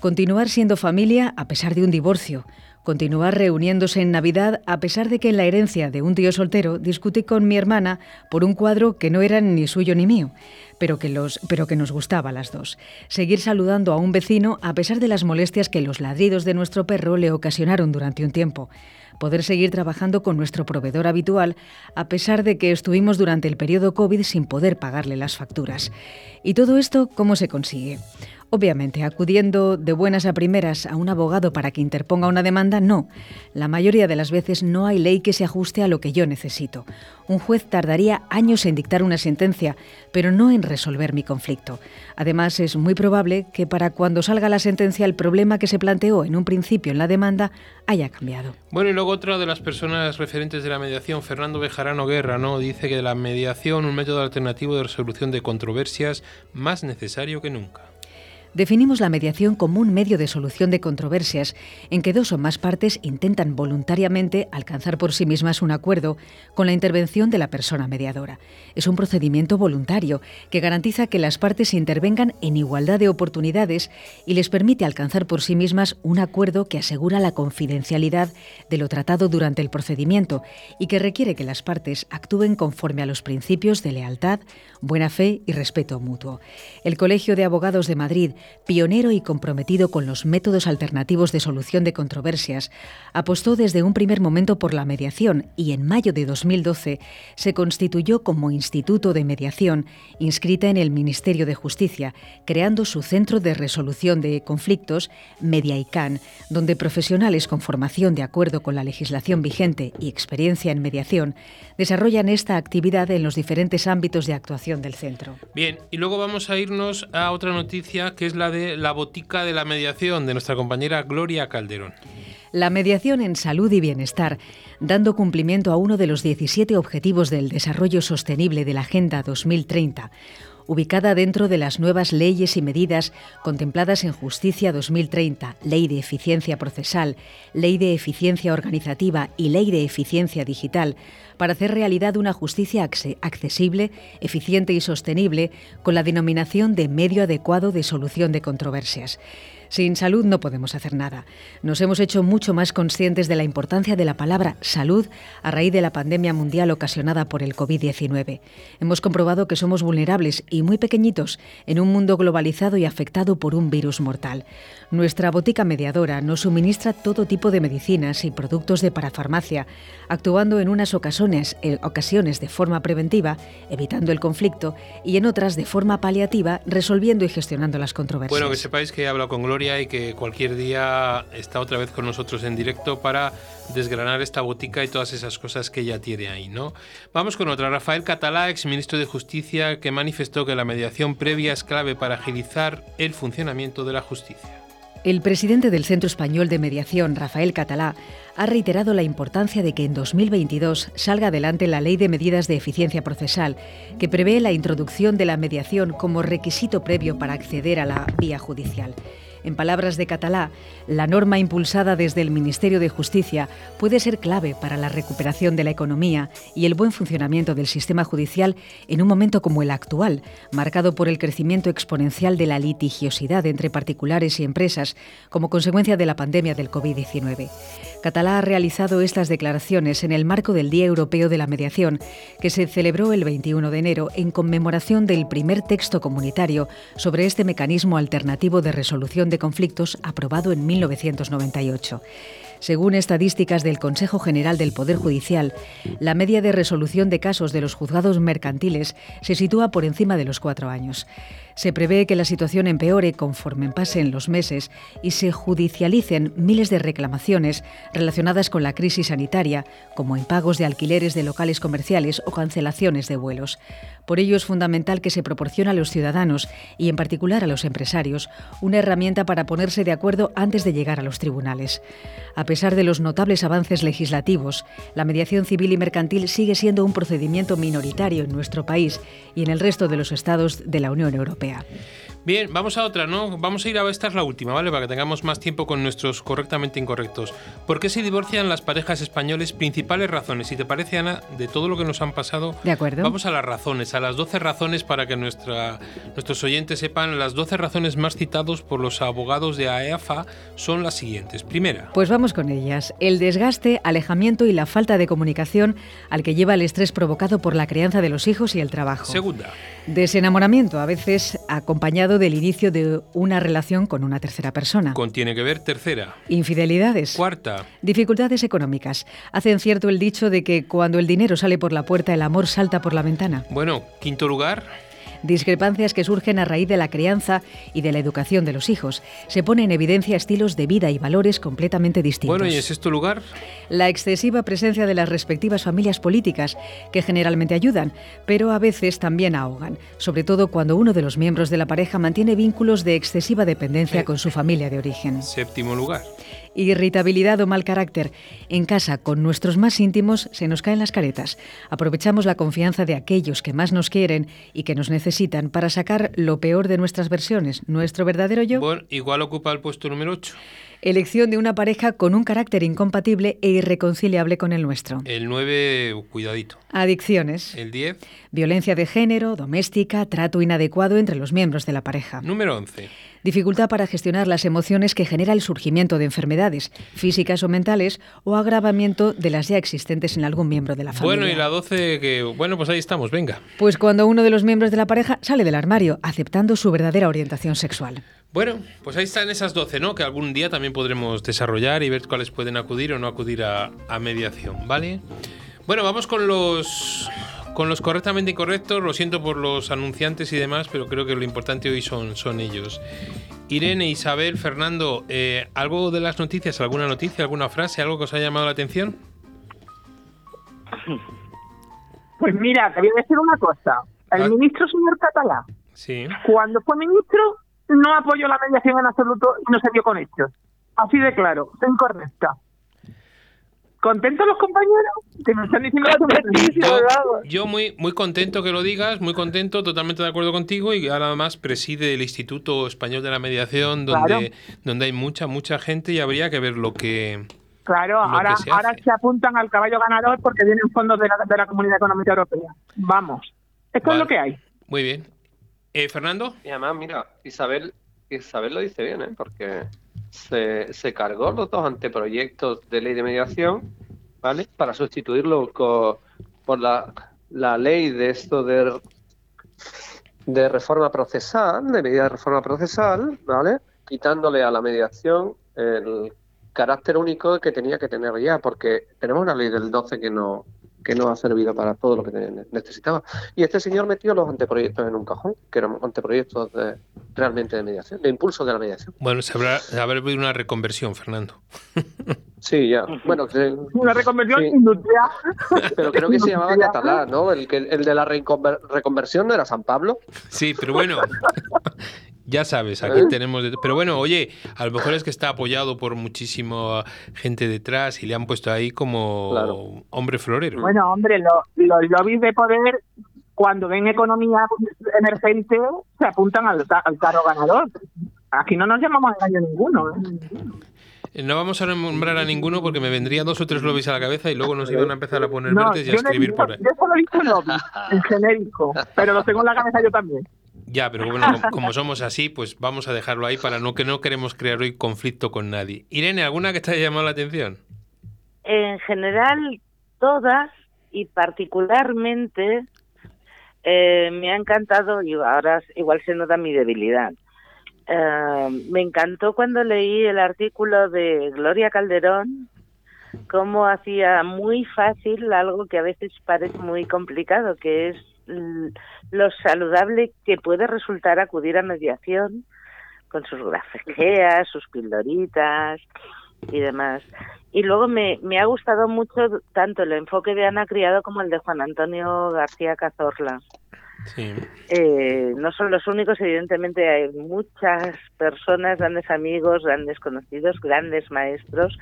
Continuar siendo familia a pesar de un divorcio, continuar reuniéndose en Navidad a pesar de que en la herencia de un tío soltero discutí con mi hermana por un cuadro que no era ni suyo ni mío, pero que, los, pero que nos gustaba a las dos. Seguir saludando a un vecino a pesar de las molestias que los ladridos de nuestro perro le ocasionaron durante un tiempo. Poder seguir trabajando con nuestro proveedor habitual a pesar de que estuvimos durante el periodo COVID sin poder pagarle las facturas. ¿Y todo esto cómo se consigue? Obviamente, acudiendo de buenas a primeras a un abogado para que interponga una demanda, no. La mayoría de las veces no hay ley que se ajuste a lo que yo necesito. Un juez tardaría años en dictar una sentencia, pero no en resolver mi conflicto. Además, es muy probable que para cuando salga la sentencia el problema que se planteó en un principio en la demanda haya cambiado. Bueno, y luego otra de las personas referentes de la mediación, Fernando Bejarano Guerra, ¿no? dice que la mediación, un método alternativo de resolución de controversias más necesario que nunca. Definimos la mediación como un medio de solución de controversias en que dos o más partes intentan voluntariamente alcanzar por sí mismas un acuerdo con la intervención de la persona mediadora. Es un procedimiento voluntario que garantiza que las partes intervengan en igualdad de oportunidades y les permite alcanzar por sí mismas un acuerdo que asegura la confidencialidad de lo tratado durante el procedimiento y que requiere que las partes actúen conforme a los principios de lealtad, buena fe y respeto mutuo. El Colegio de Abogados de Madrid pionero y comprometido con los métodos alternativos de solución de controversias, apostó desde un primer momento por la mediación y en mayo de 2012 se constituyó como Instituto de Mediación, inscrita en el Ministerio de Justicia, creando su Centro de Resolución de Conflictos, MediaICAN, donde profesionales con formación de acuerdo con la legislación vigente y experiencia en mediación desarrollan esta actividad en los diferentes ámbitos de actuación del centro. Bien, y luego vamos a irnos a otra noticia que es la de la botica de la mediación de nuestra compañera Gloria Calderón. La mediación en salud y bienestar, dando cumplimiento a uno de los 17 objetivos del desarrollo sostenible de la Agenda 2030 ubicada dentro de las nuevas leyes y medidas contempladas en Justicia 2030, Ley de Eficiencia Procesal, Ley de Eficiencia Organizativa y Ley de Eficiencia Digital, para hacer realidad una justicia accesible, eficiente y sostenible con la denominación de medio adecuado de solución de controversias. Sin salud no podemos hacer nada. Nos hemos hecho mucho más conscientes de la importancia de la palabra salud a raíz de la pandemia mundial ocasionada por el COVID-19. Hemos comprobado que somos vulnerables y muy pequeñitos en un mundo globalizado y afectado por un virus mortal. Nuestra botica mediadora nos suministra todo tipo de medicinas y productos de parafarmacia, actuando en unas ocasiones, en ocasiones de forma preventiva, evitando el conflicto, y en otras de forma paliativa, resolviendo y gestionando las controversias. Bueno, que sepáis que he hablado con Gloria y que cualquier día está otra vez con nosotros en directo para desgranar esta botica y todas esas cosas que ella tiene ahí, ¿no? Vamos con otra. Rafael Catalá, ex ministro de Justicia, que manifestó que la mediación previa es clave para agilizar el funcionamiento de la justicia. El presidente del Centro Español de Mediación, Rafael Catalá, ha reiterado la importancia de que en 2022 salga adelante la Ley de Medidas de Eficiencia Procesal, que prevé la introducción de la mediación como requisito previo para acceder a la vía judicial. En palabras de Catalá, la norma impulsada desde el Ministerio de Justicia puede ser clave para la recuperación de la economía y el buen funcionamiento del sistema judicial en un momento como el actual, marcado por el crecimiento exponencial de la litigiosidad entre particulares y empresas como consecuencia de la pandemia del COVID-19. Catalá ha realizado estas declaraciones en el marco del Día Europeo de la Mediación, que se celebró el 21 de enero en conmemoración del primer texto comunitario sobre este mecanismo alternativo de resolución de conflictos aprobado en 1998. Según estadísticas del Consejo General del Poder Judicial, la media de resolución de casos de los juzgados mercantiles se sitúa por encima de los cuatro años. Se prevé que la situación empeore conforme pasen los meses y se judicialicen miles de reclamaciones relacionadas con la crisis sanitaria, como impagos de alquileres de locales comerciales o cancelaciones de vuelos. Por ello es fundamental que se proporcione a los ciudadanos y en particular a los empresarios una herramienta para ponerse de acuerdo antes de llegar a los tribunales. A pesar de los notables avances legislativos, la mediación civil y mercantil sigue siendo un procedimiento minoritario en nuestro país y en el resto de los estados de la Unión Europea. Bien, vamos a otra, ¿no? Vamos a ir a esta es la última, ¿vale? Para que tengamos más tiempo con nuestros correctamente incorrectos. ¿Por qué se divorcian las parejas españoles? Principales razones. Si te parece, Ana, de todo lo que nos han pasado, de acuerdo. vamos a las razones, a las 12 razones para que nuestra, nuestros oyentes sepan. Las 12 razones más citados por los abogados de AEAFA son las siguientes. Primera. Pues vamos con ellas. El desgaste, alejamiento y la falta de comunicación al que lleva el estrés provocado por la crianza de los hijos y el trabajo. Segunda. Desenamoramiento, a veces acompañado del inicio de una relación con una tercera persona. Contiene que ver tercera. Infidelidades. Cuarta. Dificultades económicas. Hacen cierto el dicho de que cuando el dinero sale por la puerta, el amor salta por la ventana. Bueno, quinto lugar discrepancias que surgen a raíz de la crianza y de la educación de los hijos. Se pone en evidencia estilos de vida y valores completamente distintos. Bueno, ¿y es esto lugar? La excesiva presencia de las respectivas familias políticas, que generalmente ayudan, pero a veces también ahogan, sobre todo cuando uno de los miembros de la pareja mantiene vínculos de excesiva dependencia con su familia de origen. Séptimo lugar irritabilidad o mal carácter. En casa, con nuestros más íntimos, se nos caen las caretas. Aprovechamos la confianza de aquellos que más nos quieren y que nos necesitan para sacar lo peor de nuestras versiones, nuestro verdadero yo. Igual ocupa el puesto número 8. Elección de una pareja con un carácter incompatible e irreconciliable con el nuestro. El 9, cuidadito. Adicciones. El 10. Violencia de género, doméstica, trato inadecuado entre los miembros de la pareja. Número 11 dificultad para gestionar las emociones que genera el surgimiento de enfermedades físicas o mentales o agravamiento de las ya existentes en algún miembro de la familia. Bueno, y la 12, que bueno, pues ahí estamos, venga. Pues cuando uno de los miembros de la pareja sale del armario, aceptando su verdadera orientación sexual. Bueno, pues ahí están esas 12, ¿no? Que algún día también podremos desarrollar y ver cuáles pueden acudir o no acudir a, a mediación, ¿vale? Bueno, vamos con los con los correctamente incorrectos, lo siento por los anunciantes y demás, pero creo que lo importante hoy son, son ellos. Irene, Isabel, Fernando, eh, ¿algo de las noticias, alguna noticia, alguna frase, algo que os haya llamado la atención? Pues mira, te voy a decir una cosa. El ah. ministro señor Catalá, sí. cuando fue ministro, no apoyó la mediación en absoluto y no se dio con hechos. Así de claro, es incorrecta. ¿Contentos los compañeros? Que me están diciendo yo, yo muy, muy contento que lo digas, muy contento, totalmente de acuerdo contigo y ahora además preside el Instituto Español de la Mediación donde, donde hay mucha, mucha gente y habría que ver lo que... Claro, ahora, se ahora se apuntan al caballo ganador porque vienen fondos de la, de la Comunidad Económica Europea. Vamos, esto es lo que hay. Muy bien. Eh, ¿Fernando? Y además, mira, Isabel, Isabel lo dice bien, ¿eh? porque se, cargó los dos anteproyectos de ley de mediación, ¿vale? Para sustituirlo por la, la ley de esto de, de reforma procesal, de medida de reforma procesal, ¿vale? Quitándole a la mediación el carácter único que tenía que tener ya, porque tenemos una ley del 12 que no, que no ha servido para todo lo que necesitaba. Y este señor metió los anteproyectos en un cajón, que eran anteproyectos de, realmente de mediación, de impulso de la mediación. Bueno, se habrá, habrá habido una reconversión, Fernando. Sí, ya. Bueno, una reconversión industrial. Pero creo que se llamaba catalán, ¿no? El, que, el de la reconversión no era San Pablo. Sí, pero bueno. Ya sabes, aquí tenemos... de- Pero bueno, oye, a lo mejor es que está apoyado por muchísima gente detrás y le han puesto ahí como Claro. hombre florero. Bueno, hombre, lo- los lobbies de poder, cuando ven economía emergente, se apuntan al, ca- al carro ganador. Aquí no nos llamamos a engaño ninguno. ¿eh? No vamos a nombrar a ninguno porque me vendrían dos o tres lobbies a la cabeza y luego nos iban a empezar a poner No, verdes y a yo, no he escribir por ahí. yo solo he dicho lobbies, en genérico, pero los tengo en la cabeza yo también. Ya, pero bueno, como, somos así, pues vamos a dejarlo ahí para no que no queremos crear hoy conflicto con nadie. Irene, ¿alguna que te haya llamado la atención? En general, todas y particularmente eh, me ha encantado, y ahora igual se nota mi debilidad. Eh, me encantó cuando leí el artículo de Gloria Calderón, cómo hacía muy fácil algo que a veces parece muy complicado, que es lo saludable que puede resultar acudir a mediación con sus grafejeas, sus pildoritas y demás. Y luego me, me ha gustado mucho tanto el enfoque de Ana Criado como el de Juan Antonio García Cazorla. Eh, no son los únicos, evidentemente hay muchas personas, grandes amigos, grandes conocidos, grandes maestros,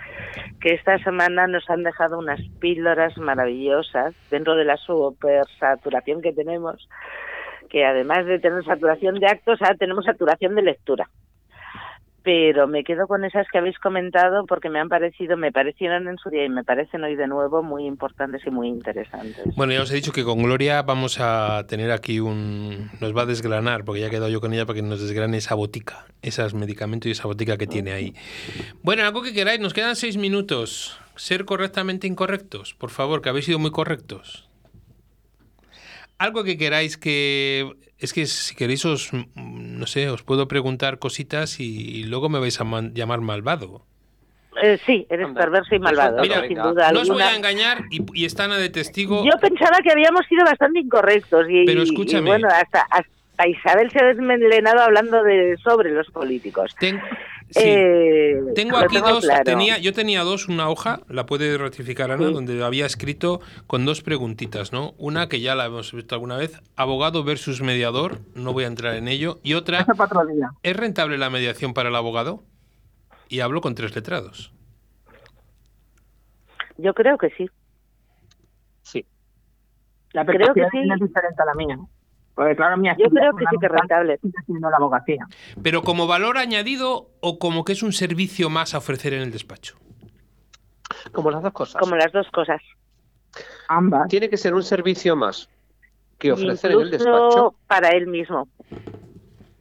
que esta semana nos han dejado unas píldoras maravillosas dentro de la supersaturación que tenemos, que además de tener saturación de actos, ahora tenemos saturación de lectura. Pero me quedo con esas que habéis comentado porque me han parecido, me parecieron en su día y me parecen hoy de nuevo muy importantes y muy interesantes. Bueno, ya os he dicho que con Gloria vamos a tener aquí un... Nos va a desgranar, porque ya he quedado yo con ella para que nos desgrane esa botica, esos medicamentos y esa botica que tiene ahí. Bueno, algo que queráis, nos quedan seis minutos. Ser correctamente incorrectos, por favor, que habéis sido muy correctos. Algo que queráis que... Es que si queréis os... mm, No sé, os puedo preguntar cositas y, luego me vais a man- llamar malvado. Eh, sí, eres Anda, perverso y malvado, Mira, sin duda No os voy a engañar y, y está Ana de testigo. Yo pensaba que habíamos sido bastante incorrectos y, Pero y- escúchame. y bueno, hasta, hasta Isabel se ha desmelenado hablando de sobre los políticos. Ten- sí. Eh, Tengo aquí dos, claro. tenía, yo tenía dos, una hoja, la puede rectificar Ana, Sí. donde había escrito con dos preguntitas, ¿no? Una que ya la hemos visto alguna vez, abogado versus mediador, no voy a entrar en ello, y otra. ¿es rentable la mediación para el abogado? Y hablo con tres letrados. Yo creo que sí. Sí. La Creo que sí. es diferente a la mía. Porque claro, mi Yo creo que sí que es rentable. siendo la abogacía. Pero como valor añadido o como que es un servicio más a ofrecer en el despacho. Como las dos cosas. Como las dos cosas. Ambas. Tiene que ser un servicio más que ofrecer en el despacho. para él mismo.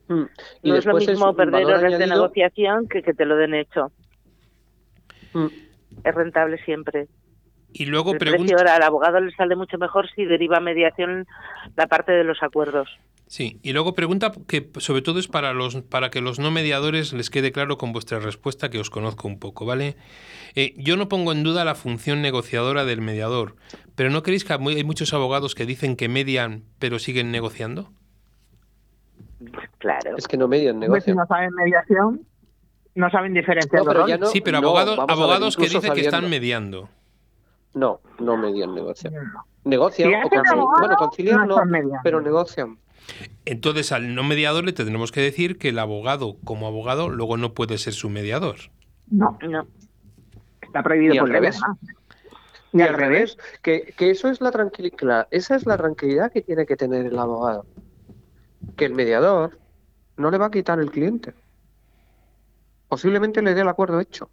Mm. Y no es lo mismo perder horas de negociación que que te lo den hecho. Mm. Es rentable siempre. Y luego precio ahora al abogado le sale mucho mejor si deriva mediación la parte de los acuerdos. Sí, y luego pregunta que sobre todo es para los para que los no mediadores les quede claro con vuestra respuesta que os conozco un poco, ¿vale? Eh, yo no pongo en duda la función negociadora del mediador, pero ¿no creéis que hay mu- hay muchos abogados que dicen que median pero siguen negociando? Claro. Es que no median Hombre, si negocian. no saben mediación, no saben diferenciar No, pero ya no- sí, pero no, abogados, vamos a ver, abogados que dicen que están mediando. No, no median, negocian. Negocian o concilian. Bueno, conciliar no pero negocian. Entonces al no mediador le tendremos que decir que el abogado como abogado luego no puede ser su mediador. No, No. está prohibido Y al por ley. revés. Y al revés, que, que eso es la tranquilidad, esa es la tranquilidad que tiene que tener el abogado. Que el mediador no le va a quitar el cliente. Posiblemente le dé el acuerdo hecho.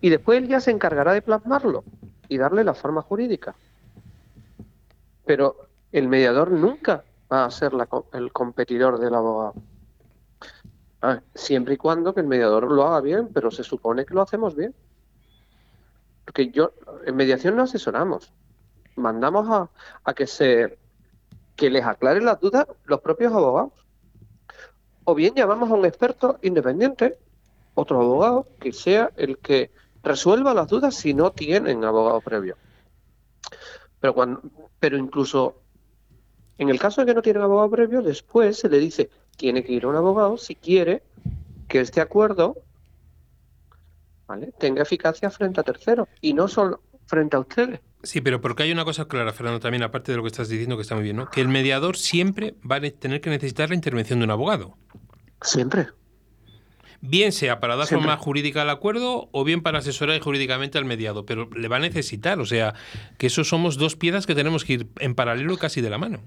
Y después él ya se encargará de plasmarlo y darle la forma jurídica. Pero el mediador nunca va a ser la el competidor del abogado. Ah, siempre y cuando que el mediador lo haga bien, pero se supone que lo hacemos bien. Porque yo, en mediación no asesoramos. Mandamos a, a que se que les aclaren las dudas los propios abogados. O bien llamamos a un experto independiente, otro abogado, que sea el que resuelva las dudas si no tienen abogado previo. Pero cuando, pero incluso en el caso de que no tienen abogado previo, después se le dice tiene que ir a un abogado si quiere que este acuerdo ¿vale? tenga eficacia frente a terceros y no solo frente a ustedes. Sí, pero porque hay una cosa clara, Fernando, también, aparte de lo que estás diciendo, que está muy bien, ¿no? Que el mediador siempre va a tener que necesitar la intervención de un abogado. Siempre. Bien sea para dar Siempre. forma jurídica al acuerdo o bien para asesorar jurídicamente al mediado, pero le va a necesitar, o sea, que eso somos dos piezas que tenemos que ir en paralelo y casi de la mano.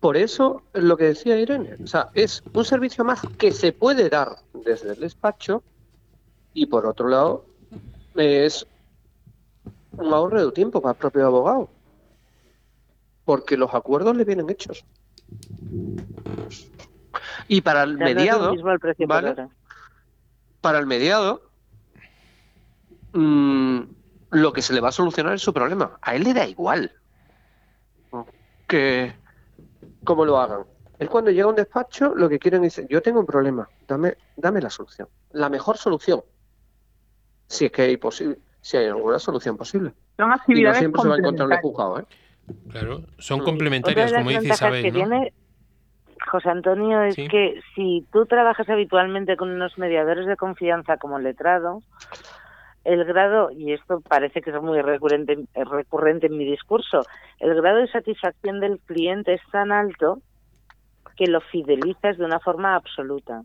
Por eso, lo que decía Irene, o sea, es un servicio más que se puede dar desde el despacho y por otro lado es un ahorro de tiempo para el propio abogado. Porque los acuerdos le vienen hechos. Y para el no mediado, mismo el precio por ¿vale? Para el mediado, mm, lo que se le va a solucionar es su problema. A él le da igual que cómo lo hagan. Él cuando llega a un despacho lo que quieren es, yo tengo un problema, dame, dame la solución. La mejor solución. Si es que hay posible, si hay alguna solución posible. Son Y no actividades siempre se va a encontrar complementarias. juzgados, ¿eh? Claro, son Otra complementarias, como dice Isabel, que ¿no? tiene José Antonio es Sí. que si tú trabajas habitualmente con unos mediadores de confianza como letrado, el grado, y esto parece que es muy recurrente, recurrente en mi discurso, el grado de satisfacción del cliente es tan alto que lo fidelizas de una forma absoluta.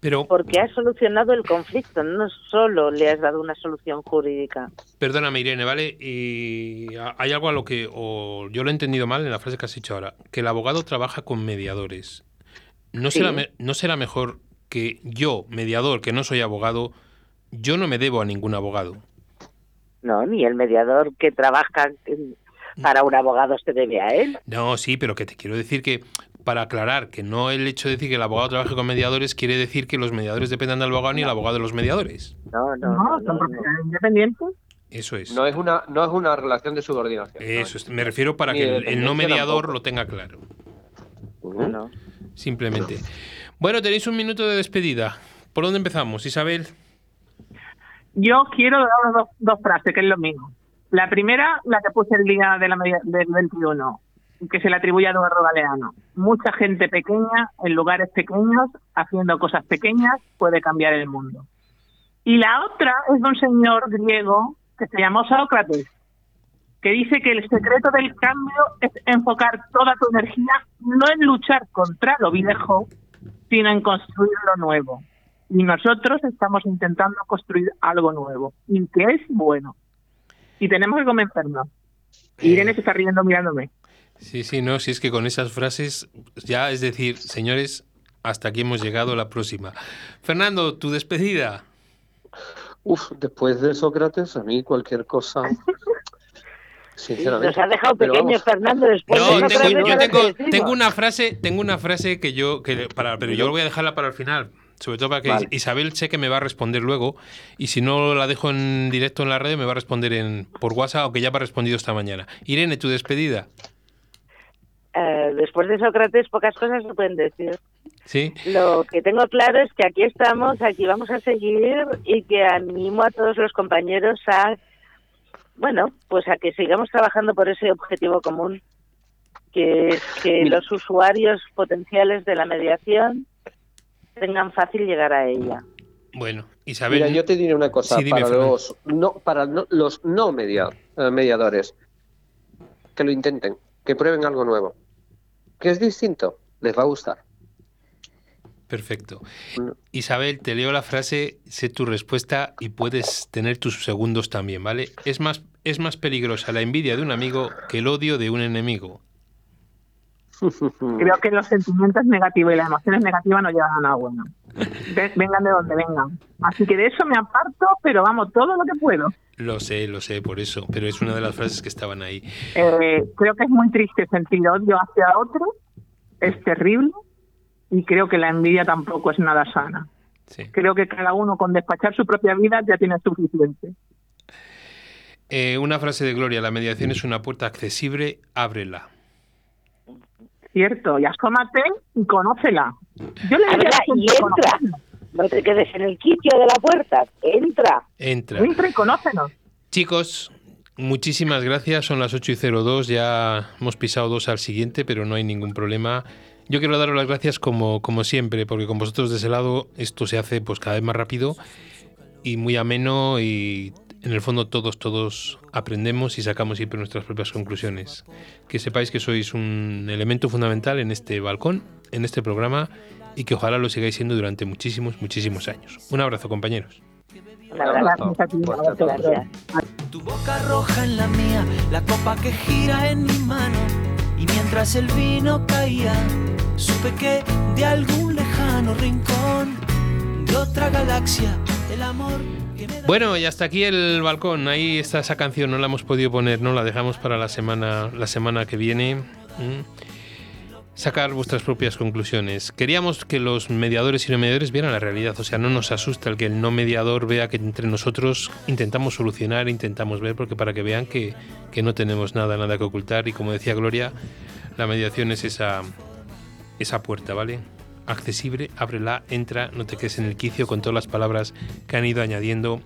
Pero, Porque has solucionado el conflicto, no solo le has dado una solución jurídica. perdóname Irene, ¿vale? Y hay algo a lo que, o yo lo he entendido mal en la frase que has dicho ahora, que el abogado trabaja con mediadores. ¿No, Sí. será, ¿No será mejor que yo, mediador, que no soy abogado, yo no me debo a ningún abogado? No, ni el mediador que trabaja para un abogado se debe a él. No, sí, pero que te quiero decir que, para aclarar, que no el hecho de decir que el abogado trabaje con mediadores quiere decir que los mediadores dependan del abogado ni el abogado de los mediadores. No, no, No, son profesionales independientes. Eso es. No es una, no es una relación de subordinación. Eso es. Me refiero para Ni que el, el no mediador tampoco. lo tenga claro. no. Simplemente. Bueno, tenéis un minuto de despedida. ¿Por dónde empezamos, Isabel? Yo quiero dar dos, dos frases, que es lo mismo. La primera, la que puse el día de la media- del 21, que se le atribuye a Eduardo Galeano. Mucha gente pequeña, en lugares pequeños, haciendo cosas pequeñas, puede cambiar el mundo. Y la otra es de un señor griego que se llamó Sócrates, que dice que el secreto del cambio es enfocar toda tu energía no en luchar contra lo viejo, sino en construir lo nuevo. Y nosotros estamos intentando construir algo nuevo, y que es bueno. Y tenemos que convencernos. Irene se está riendo mirándome. Sí, sí, no, si es que con esas frases ya, es decir, señores, hasta aquí hemos llegado la próxima. Fernando, tu despedida. Uf, después de Sócrates, a mí cualquier cosa. Sinceramente. Nos ha dejado vamos, Fernando después No, de tengo, yo tengo, tengo una frase, tengo una frase que yo, que para, pero yo voy a dejarla para el final, sobre todo para que Vale. Isabel sé que me va a responder luego y si no la dejo en directo en la red me va a responder en por WhatsApp, aunque ya me ha respondido esta mañana. Irene, tu despedida. Eh, después de Sócrates pocas cosas se pueden decir. ¿Sí? Lo que tengo claro es que aquí estamos, aquí vamos a seguir y que animo a todos los compañeros a, bueno, pues a que sigamos trabajando por ese objetivo común, que es que Mira. los usuarios potenciales de la mediación tengan fácil llegar a ella. Bueno, Isabel. Mira, yo te diré una cosa Sí, dime, para Fernando. los no para no- los no media- eh, mediadores que lo intenten, que prueben algo nuevo, que es distinto, les va a gustar. Perfecto. No. Isabel, te leo la frase, sé tu respuesta y puedes tener tus segundos también, ¿vale? Es más, es más peligrosa la envidia de un amigo que el odio de un enemigo. Creo que los sentimientos negativos y las emociones negativas no llevan a nada bueno. Ve- Vengan de donde vengan. Así que de eso me aparto, pero vamos, todo lo que puedo. Lo sé, lo sé, por eso, pero es una de las frases que estaban ahí. Eh, creo que es muy triste sentir odio hacia otro, es terrible, y creo que la envidia tampoco es nada sana. Sí. Creo que cada uno con despachar su propia vida ya tiene suficiente. Eh, una frase de Gloria, la mediación es una puerta accesible, ábrela. Cierto, y asómate y conócela. Yo le diría y entra. No te quedes en el quicio de la puerta, entra. Entra. Entra y conócenos. Chicos, muchísimas gracias. Son las 8 y 02. Ya hemos pisado dos al siguiente, pero no hay ningún problema. Yo quiero daros las gracias como, como siempre, porque con vosotros de ese lado esto se hace pues cada vez más rápido y muy ameno y, en el fondo todos, todos aprendemos y sacamos siempre nuestras propias conclusiones. Que sepáis que sois un elemento fundamental en este balcón, en este programa y que ojalá lo sigáis siendo durante muchísimos, muchísimos años. Un abrazo, compañeros. Un abrazo. Gracias. Tu boca roja en la mía, la copa que gira en mi mano. Y mientras el vino caía, supe que de algún lejano rincón de otra galaxia, el amor. Bueno, y hasta aquí el balcón. Ahí está esa canción, no la hemos podido poner, no la dejamos para la semana, la semana que viene. Mm. Sacar vuestras propias conclusiones. Queríamos que los mediadores y no mediadores vieran la realidad, o sea, no nos asusta el que el no mediador vea que entre nosotros intentamos solucionar, intentamos ver, porque para que vean que, que no tenemos nada, nada que ocultar. Y como decía Gloria, la mediación es esa, esa puerta, ¿vale? Accesible, ábrela, entra, no te quedes en el quicio con todas las palabras que han ido añadiendo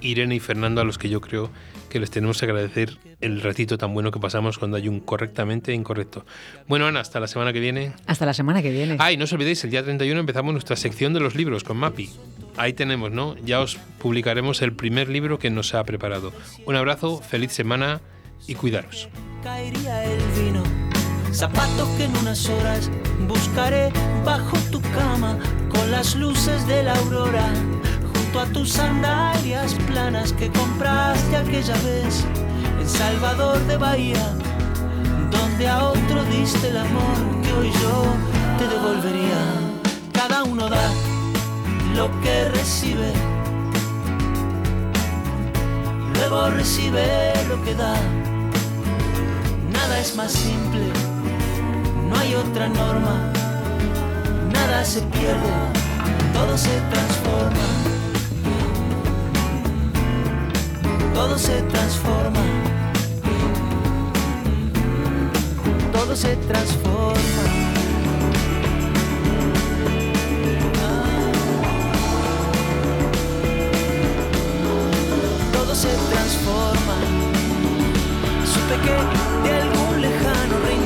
Irene y Fernando, a los que yo creo que les tenemos que agradecer el ratito tan bueno que pasamos cuando hay un correctamente e incorrecto. Bueno, Ana, hasta la semana que viene. Hasta la semana que viene. Ah, y no os olvidéis, el día 31 empezamos nuestra sección de los libros con Mapi. Ahí tenemos, ¿no? Ya os publicaremos el primer libro que nos ha preparado. Un abrazo, feliz semana y cuidaros. caería el vino. Zapatos que en unas horas buscaré bajo tu cama con las luces de la aurora. Junto a tus sandalias planas que compraste aquella vez en Salvador de Bahía, donde a otro diste el amor que hoy yo te devolvería. Cada uno da lo que recibe, luego recibe lo que da nada es más simple, no hay otra norma, nada se pierde, todo se transforma, todo se transforma, todo se transforma. Todo se transforma. Supe que de algún lejano rincón